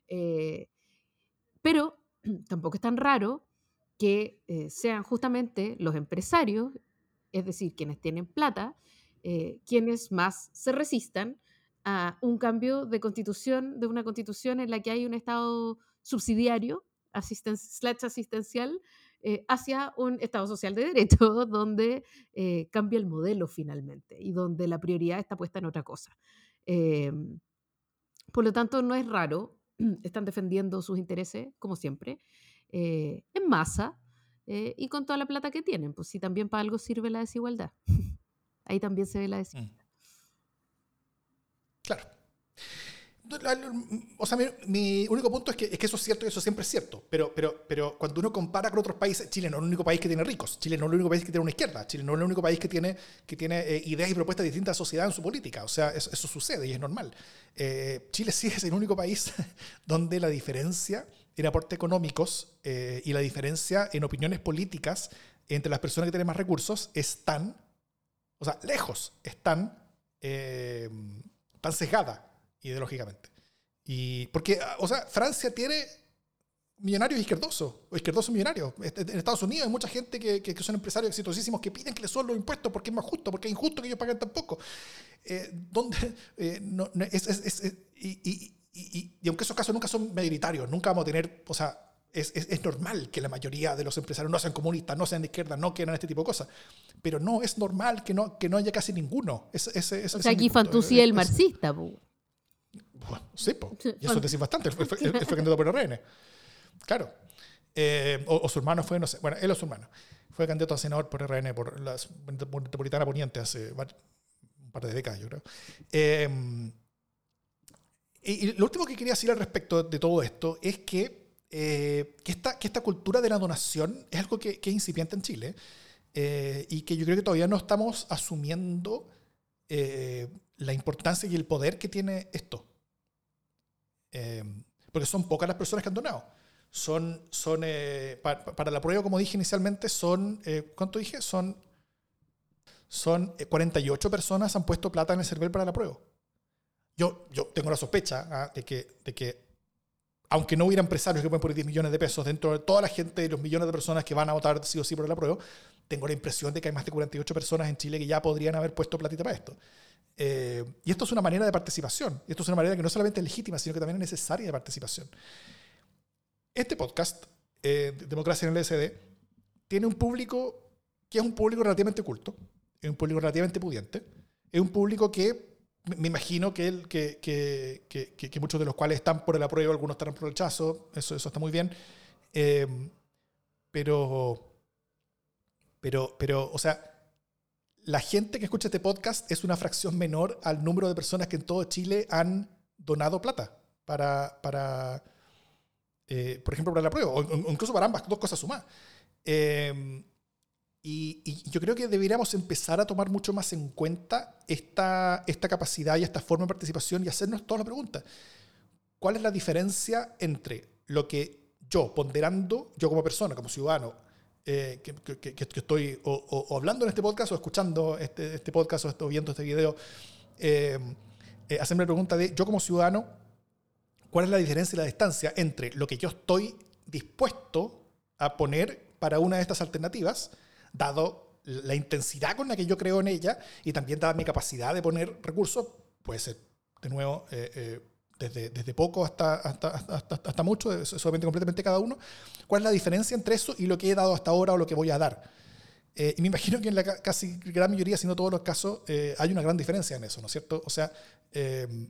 Eh, pero [clears throat] tampoco es tan raro que eh, sean justamente los empresarios, es decir, quienes tienen plata, eh, quienes más se resistan a un cambio de constitución, de una constitución en la que hay un Estado subsidiario, asisten slash asistencial, eh, hacia un Estado social de derecho, [laughs] donde cambia el modelo finalmente y donde la prioridad está puesta en otra cosa. Eh, Por lo tanto, no es raro, [clears throat] están defendiendo sus intereses, como siempre, eh, en masa eh, y con toda la plata que tienen. Pues si también para algo sirve la desigualdad. [laughs] Ahí también se ve la desigualdad. Mm. Claro. O sea, mi, único punto es que, es que, eso es cierto y eso siempre es cierto. Pero, pero, pero cuando uno compara con otros países, Chile no es el único país que tiene ricos. Chile no es el único país que tiene una izquierda. Chile no es el único país que tiene, que tiene eh, ideas y propuestas distintas a la sociedad en su política. O sea, eso, sucede y es normal. Eh, Chile sí es el único país [laughs] donde la diferencia en aportes económicos eh, y la diferencia en opiniones políticas entre las personas que tienen más recursos están, o sea, lejos, están tan sesgada ideológicamente. Y porque, o sea, Francia tiene millonarios izquierdosos, o izquierdosos millonarios. En Estados Unidos hay mucha gente que, que, son empresarios exitosísimos que piden que les suban los impuestos porque es más justo, porque es injusto que ellos paguen tan poco. Eh, [laughs] eh, no, es, es, es, y, y, y, y, aunque esos casos nunca son mayoritarios, nunca vamos a tener, o sea, es, es, normal que la mayoría de los empresarios no sean comunistas, no sean de izquierda, no quieran este tipo de cosas. Pero no es normal que no, que no haya casi ninguno. Es, o sea, aquí fantasía el marxista. Bueno, sí, y eso decís bastante. Fue, fue, candidato por RN. Claro. Eh, o, su hermano fue, no sé, bueno, él o su hermano. Fue candidato a senador por RN, por la Metropolitana Poniente hace un par de décadas, yo creo. Em, y, lo último que quería decir al respecto de todo esto es que, eh, esta, cultura de la donación es algo que, es incipiente en Chile eh, y que yo creo que todavía no estamos asumiendo la importancia y el poder que tiene esto. Eh, porque son pocas las personas que han donado. Son, son eh, para, la prueba, como dije inicialmente, son, eh, ¿cuánto dije? Son, son 48 personas han puesto plata en el server para la prueba. Yo, yo tengo la sospecha ¿ah? de, que, de que, aunque no hubiera empresarios que pueden poner 10 millones de pesos dentro de toda la gente y los millones de personas que van a votar sí o sí por la prueba, tengo la impresión de que hay más de 48 personas en Chile que ya podrían haber puesto platita para esto. Eh, y esto es una manera de participación. Esto es una manera que no solamente es legítima, sino que también es necesaria de participación. Este podcast, eh, Democracia en el SD, tiene un público que es un público relativamente culto, es un público relativamente pudiente, es un público que me imagino que, que, que, que, muchos de los cuales están por el apruebo, algunos están por el rechazo, eso, eso está muy bien. Eh, pero, pero, pero, o sea, la gente que escucha este podcast es una fracción menor al número de personas que en todo Chile han donado plata para, para eh, por ejemplo, para la prueba, o, incluso para ambas, dos cosas sumadas. Eh, y, yo creo que deberíamos empezar a tomar mucho más en cuenta esta, esta capacidad y esta forma de participación y hacernos toda la pregunta. ¿Cuál es la diferencia entre lo que yo, ponderando, yo como persona, como ciudadano, eh, que, estoy o, hablando en este podcast o escuchando este, este podcast o estoy viendo este video, eh, eh, la pregunta de yo como ciudadano, ¿cuál es la diferencia y la distancia entre lo que yo estoy dispuesto a poner para una de estas alternativas, dado la intensidad con la que yo creo en ella y también dada mi capacidad de poner recursos, puede ser, de nuevo, desde, desde poco hasta, hasta, hasta, hasta, mucho, eso depende completamente cada uno. ¿Cuál es la diferencia entre eso y lo que he dado hasta ahora o lo que voy a dar? Eh, y me [laughs] imagino que en la casi gran mayoría, si no todos los casos, eh, hay una gran diferencia en eso, ¿no es cierto? O sea, em,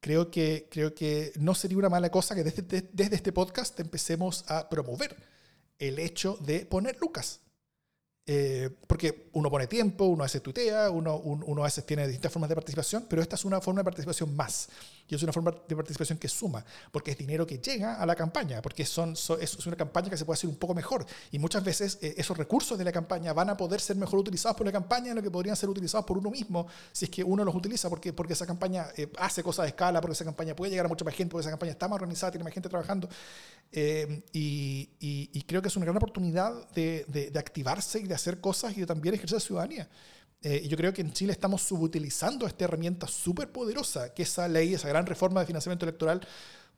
creo, que, creo que no sería una mala cosa que desde, desde este podcast empecemos a promover el hecho de poner Lucas. Eh, porque uno pone tiempo, uno a veces tuitea, uno, uno, a veces tiene distintas formas de participación, pero esta es una forma de participación más. Es una forma de participación que suma, porque es dinero que llega a la campaña, porque son, es una campaña que se puede hacer un poco mejor. Y muchas veces eh, esos recursos de la campaña van a poder ser mejor utilizados por la campaña de lo que podrían ser utilizados por uno mismo si es que uno los utiliza, porque, porque esa campaña eh, hace cosas de escala, porque esa campaña puede llegar a mucha más gente, porque esa campaña está más organizada, tiene más gente trabajando. y, y, creo que es una gran oportunidad de, de, de activarse y de hacer cosas y de también ejercer ciudadanía. Eh, y yo creo que en Chile estamos subutilizando esta herramienta súper poderosa que esa ley, esa gran reforma de financiamiento electoral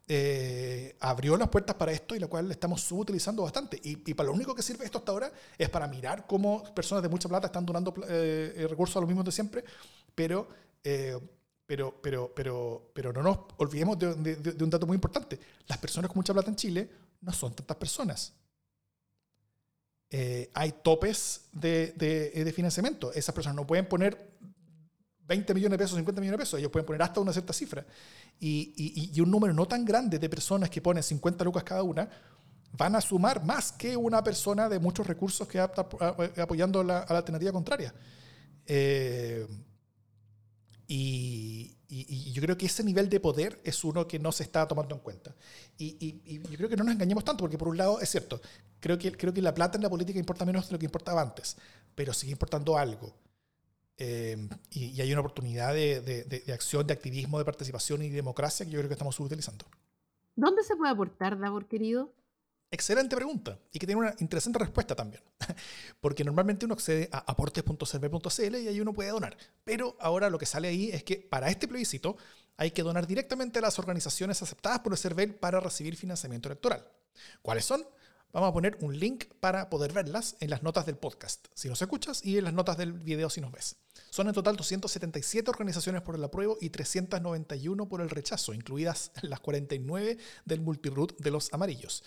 eh, abrió las puertas para esto y la cual estamos subutilizando bastante. Y, para lo único que sirve esto hasta ahora es para mirar cómo personas de mucha plata están donando eh, recursos a los mismos de siempre, pero, pero, pero, pero, pero no nos olvidemos de un dato muy importante. Las personas con mucha plata en Chile no son tantas personas. Eh, hay topes de, de, financiamiento. Esas personas no pueden poner 20 millones de pesos, 50 millones de pesos, ellos pueden poner hasta una cierta cifra. Y, y, y, un número no tan grande de personas que ponen 50 lucas cada una van a sumar más que una persona de muchos recursos que está apoyando la, a la alternativa contraria. Eh, y, y, yo creo que ese nivel de poder es uno que no se está tomando en cuenta. Y, y, yo creo que no nos engañemos tanto, porque por un lado es cierto, creo que, creo que la plata en la política importa menos de lo que importaba antes, pero sigue importando algo. Eh, y, hay una oportunidad de, de, de, acción, de activismo, de participación y democracia que yo creo que estamos subutilizando. ¿Dónde se puede aportar, Davor, querido? Excelente pregunta y que tiene una interesante respuesta también. [laughs] Porque normalmente uno accede a aportes.cervel.cl y ahí uno puede donar. Pero ahora lo que sale ahí es que para este plebiscito hay que donar directamente a las organizaciones aceptadas por el CERVEL para recibir financiamiento electoral. ¿Cuáles son? Vamos a poner un link para poder verlas en las notas del podcast, si nos escuchas, y en las notas del video si nos ves. Son en total 277 organizaciones por el apruebo y 391 por el rechazo, incluidas las 49 del multiroot de los amarillos.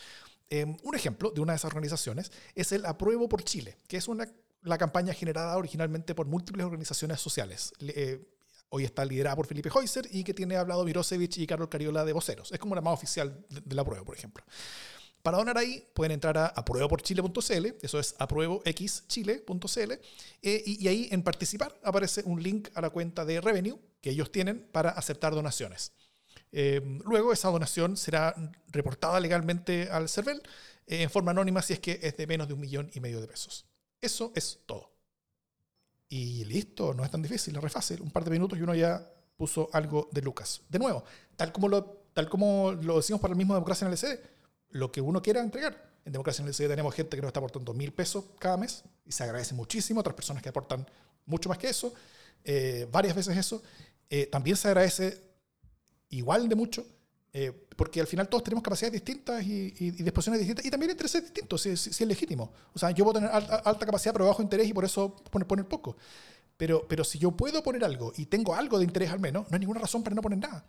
Em, un ejemplo de una de esas organizaciones es el Apruebo por Chile, que es una, la campaña generada originalmente por múltiples organizaciones sociales. Eh, hoy está liderada por Felipe Heuser y que tiene hablado Mirosevich y Carol Cariola de voceros. Es como la más oficial del de Apruebo, por ejemplo. Para donar ahí pueden entrar a aprueboporchile.cl, eso es aprueboxchile.cl, eh, y ahí en participar aparece un link a la cuenta de Revenue que ellos tienen para aceptar donaciones. Eh, luego esa donación será reportada legalmente al CERVEL eh, en forma anónima si es que es de menos de un millón y medio de pesos. Eso es todo. Y listo, no es tan difícil, es re fácil. Un par de minutos y uno ya puso algo de Lucas. De nuevo, tal como lo, tal como lo decimos para el mismo Democracia en el LCD, lo que uno quiera entregar. En Democracia en el LCD tenemos gente que nos está aportando mil pesos cada mes y se agradece muchísimo. Otras personas que aportan mucho más que eso, eh, varias veces eso. también se agradece igual de mucho, eh, porque al final todos tenemos capacidades distintas y, y, disposiciones distintas, y también intereses distintos, si, si, es legítimo. O sea, yo puedo tener alta, capacidad pero bajo interés y por eso poner, poner poco. Pero, pero si yo puedo poner algo y tengo algo de interés al menos, no hay ninguna razón para no poner nada.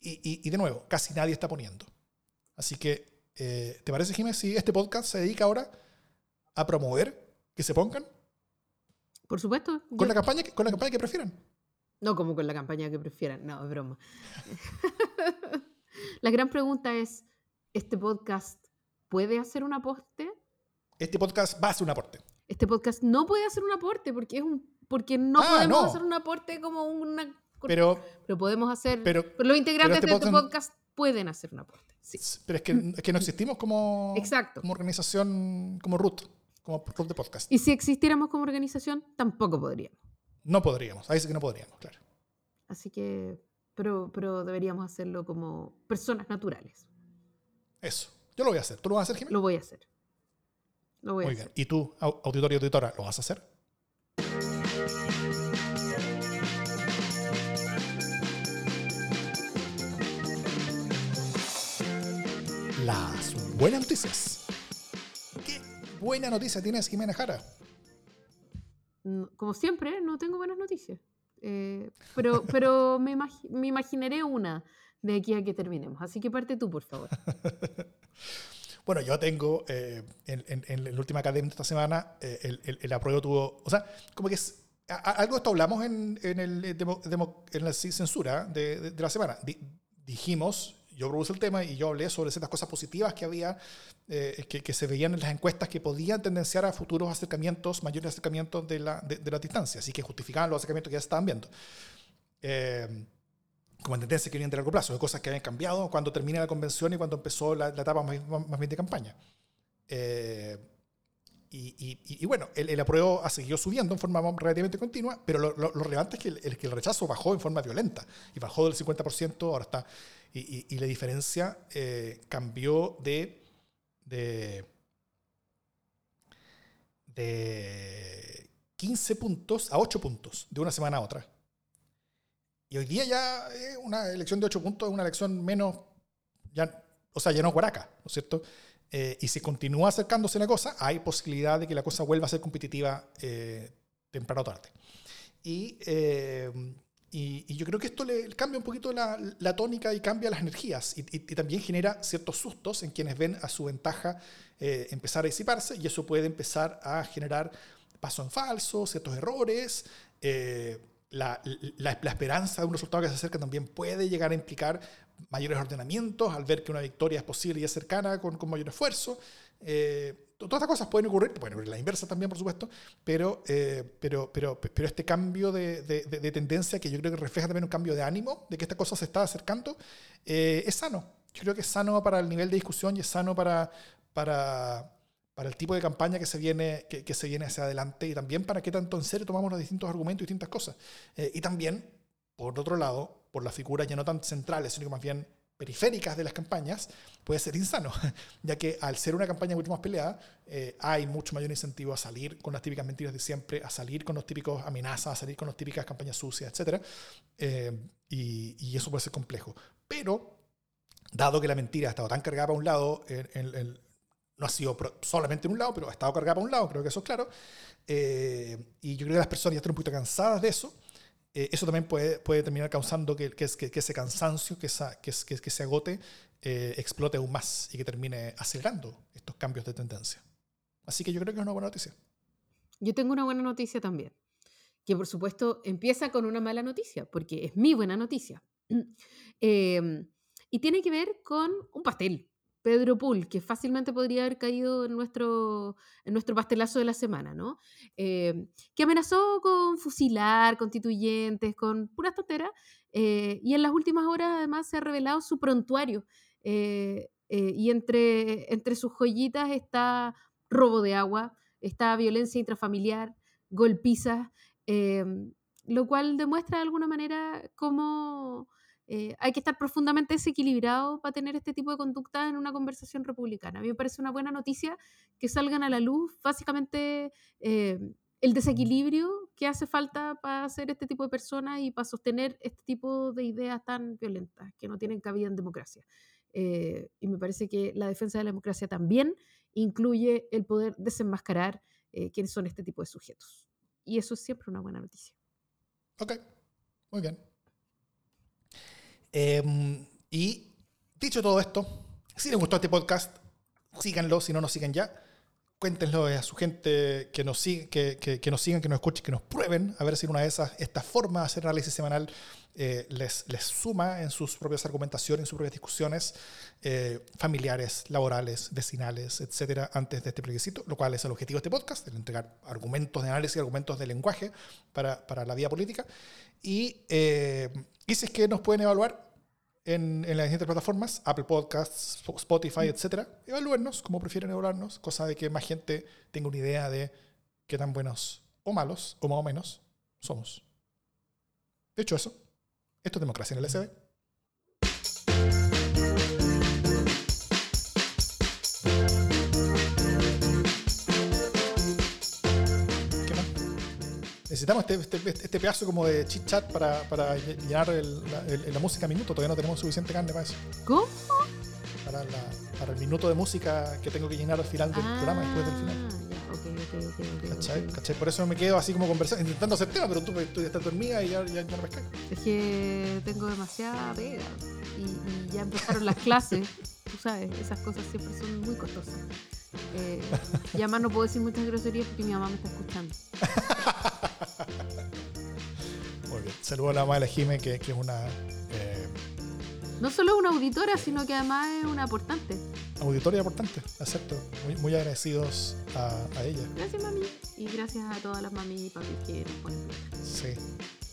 Y, y de nuevo, casi nadie está poniendo. Así que, eh, ¿te parece, Jiménez, si este podcast se dedica ahora a promover que se pongan? Por supuesto. Con, la, campaña, con la campaña que prefieran. No como con la campaña que prefieran, no, es broma. [laughs] la gran pregunta es, ¿este podcast puede hacer un aporte? Este podcast va a hacer un aporte. Este podcast no puede hacer un aporte porque es un porque no ah, podemos hacer un aporte como una pero, pero podemos hacer pero, los integrantes este de este podcast pueden hacer un aporte. Sí. Pero es que, es que no existimos como, Exacto. como organización, como root, como root de podcast. Y si existiéramos como organización, tampoco podríamos. No podríamos, ahí sí que no podríamos, claro. Así que, pero, pero deberíamos hacerlo como personas naturales. Eso, yo lo voy a hacer. ¿Tú lo vas a hacer, Jiménez? Lo voy a hacer. Lo voy Muy a bien. ¿Y tú, auditorio y auditora, lo vas a hacer? Las buenas noticias. ¿Qué buena noticia tienes, Jimena Jara? Como siempre, no tengo buenas noticias. Eh, pero pero me, me, imaginaré una de aquí a que terminemos. Así que parte tú, por favor. [laughs] bueno, yo tengo, eh, en, en, la última academia de esta semana, eh, el, el, apruebo tuvo, o sea, como que es, algo de esto hablamos en, en, el, en la censura de, de, la semana. dijimos, yo propuse el tema y yo hablé sobre ciertas cosas positivas que había, eh, que, se veían en las encuestas que podían tendenciar a futuros acercamientos, mayores acercamientos de la, de, la distancia, así que justificaban los acercamientos que ya estaban viendo. Eh, como tendencia que vienen de largo plazo, de cosas que habían cambiado cuando termina la convención y cuando empezó la, etapa más, más, bien de campaña. Eh, y, bueno, el, el, apruebo ha seguido subiendo en forma relativamente continua, pero lo, lo, relevante es que el, el, rechazo bajó en forma violenta y bajó del 50%, ahora está. Y, la diferencia eh, cambió de, de, de 15 puntos a 8 puntos de una semana a otra. Y hoy día ya una elección de 8 puntos es una elección menos, ya, o sea, ya no es guaraca, ¿no es cierto? Eh, y si continúa acercándose la cosa, hay posibilidad de que la cosa vuelva a ser competitiva eh, temprano o tarde. Y, eh, y, yo creo que esto le cambia un poquito la, la tónica y cambia las energías y, también genera ciertos sustos en quienes ven a su ventaja empezar a disiparse y eso puede empezar a generar paso en falso, ciertos errores la, la, la, esperanza de un resultado que se acerca también puede llegar a implicar mayores ordenamientos al ver que una victoria es posible y es cercana con, con mayor esfuerzo. Eh, todas estas cosas pueden ocurrir, pueden ocurrir la inversa también, por supuesto, pero, eh, pero, pero, pero este cambio de, de, de, tendencia, que yo creo que refleja también un cambio de ánimo, de que esta cosa se está acercando, eh, es sano. Yo creo que es sano para el nivel de discusión y es sano para, para, para el tipo de campaña que se, viene, que, que, se viene hacia adelante y también para qué tanto en serio tomamos los distintos argumentos y distintas cosas. Eh, y también, por otro lado, por las figuras ya no tan centrales, sino que más bien periféricas de las campañas, puede ser insano, [laughs] ya que al ser una campaña mucho más peleada, eh, hay mucho mayor incentivo a salir con las típicas mentiras de siempre, a salir con los típicos amenazas, a salir con las típicas campañas sucias, etc. Eh, y, y, eso puede ser complejo. Pero, dado que la mentira ha estado tan cargada para un lado, el, el, no ha sido solamente en un lado, pero ha estado cargada para un lado, creo que eso es claro, eh, y yo creo que las personas ya están un poquito cansadas de eso, eh, eso también puede, puede terminar causando que, que, que ese cansancio, que, esa, que, que, se agote, eh, explote aún más y que termine acelerando estos cambios de tendencia. Así que yo creo que es una buena noticia. Yo tengo una buena noticia también, que por supuesto empieza con una mala noticia, porque es mi buena noticia. Eh, [clears throat] y tiene que ver con un pastel. Pedro Pool, que fácilmente podría haber caído en nuestro, en nuestro pastelazo de la semana, ¿no? Eh, que amenazó con fusilar constituyentes, con puras tonteras, eh, y en las últimas horas además se ha revelado su prontuario. Eh, y entre, entre sus joyitas está robo de agua, está violencia intrafamiliar, golpizas, lo cual demuestra de alguna manera cómo eh, hay que estar profundamente desequilibrado para tener este tipo de conducta en una conversación republicana. A mí me parece una buena noticia que salgan a la luz básicamente eh, el desequilibrio que hace falta para hacer este tipo de personas y para sostener este tipo de ideas tan violentas que no tienen cabida en democracia. Eh, y me parece que la defensa de la democracia también incluye el poder desenmascarar quiénes son este tipo de sujetos. Y eso es siempre una buena noticia. Ok, muy bien. Eh, y dicho todo esto, si les gustó este podcast, síganlo, si no nos siguen ya. Cuéntenlo a su gente que nos, sigue, que, que, nos sigan, que nos escuchen, que nos prueben, a ver si una de esas, esta forma de hacer análisis semanal eh, les, les suma en sus propias argumentaciones, en sus propias discusiones eh, familiares, laborales, vecinales, etcétera, antes de este plebiscito, lo cual es el objetivo de este podcast, el entregar argumentos de análisis, argumentos de lenguaje para, para la vida política. Y, eh, que nos pueden evaluar, en, en, las distintas plataformas, Apple Podcasts, Spotify, etcétera, evalúennos como prefieren evaluarnos, cosa de que más gente tenga una idea de qué tan buenos o malos, o más o menos, somos. De hecho, eso. Esto es democracia en el SB. Necesitamos este, este, este, pedazo como de chit chat para, para llenar el, la, el, la, música a minuto. Todavía no tenemos suficiente carne para eso. ¿Cómo? Para, la, para el minuto de música que tengo que llenar al final del ah, programa, después del final. Ya, okay, okay, okay, ¿Cachai? ¿Cachai? Por eso me quedo así como conversando, intentando hacer tema, pero tú, tú ya estás dormida y ya, ya, ya no me Es que tengo demasiada pega y, y ya empezaron las clases. Tú sabes, esas cosas siempre son muy costosas. Eh, y además no puedo decir muchas groserías porque mi mamá me está escuchando. [laughs] [laughs] Muy bien. Saludos a la mamá de la Jime, que, que es una. Eh... No solo es una auditora, sino que además es una aportante. Auditora y aportante, acepto. Muy, muy agradecidos a, a, ella. Gracias, mami. Y gracias a todas las mami y papi que nos ponen plata. Sí.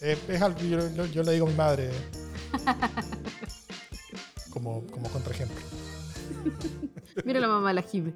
Es, es algo yo, yo, le digo a mi madre [laughs] como, como contraejemplo. Mira la mamá de la Jime.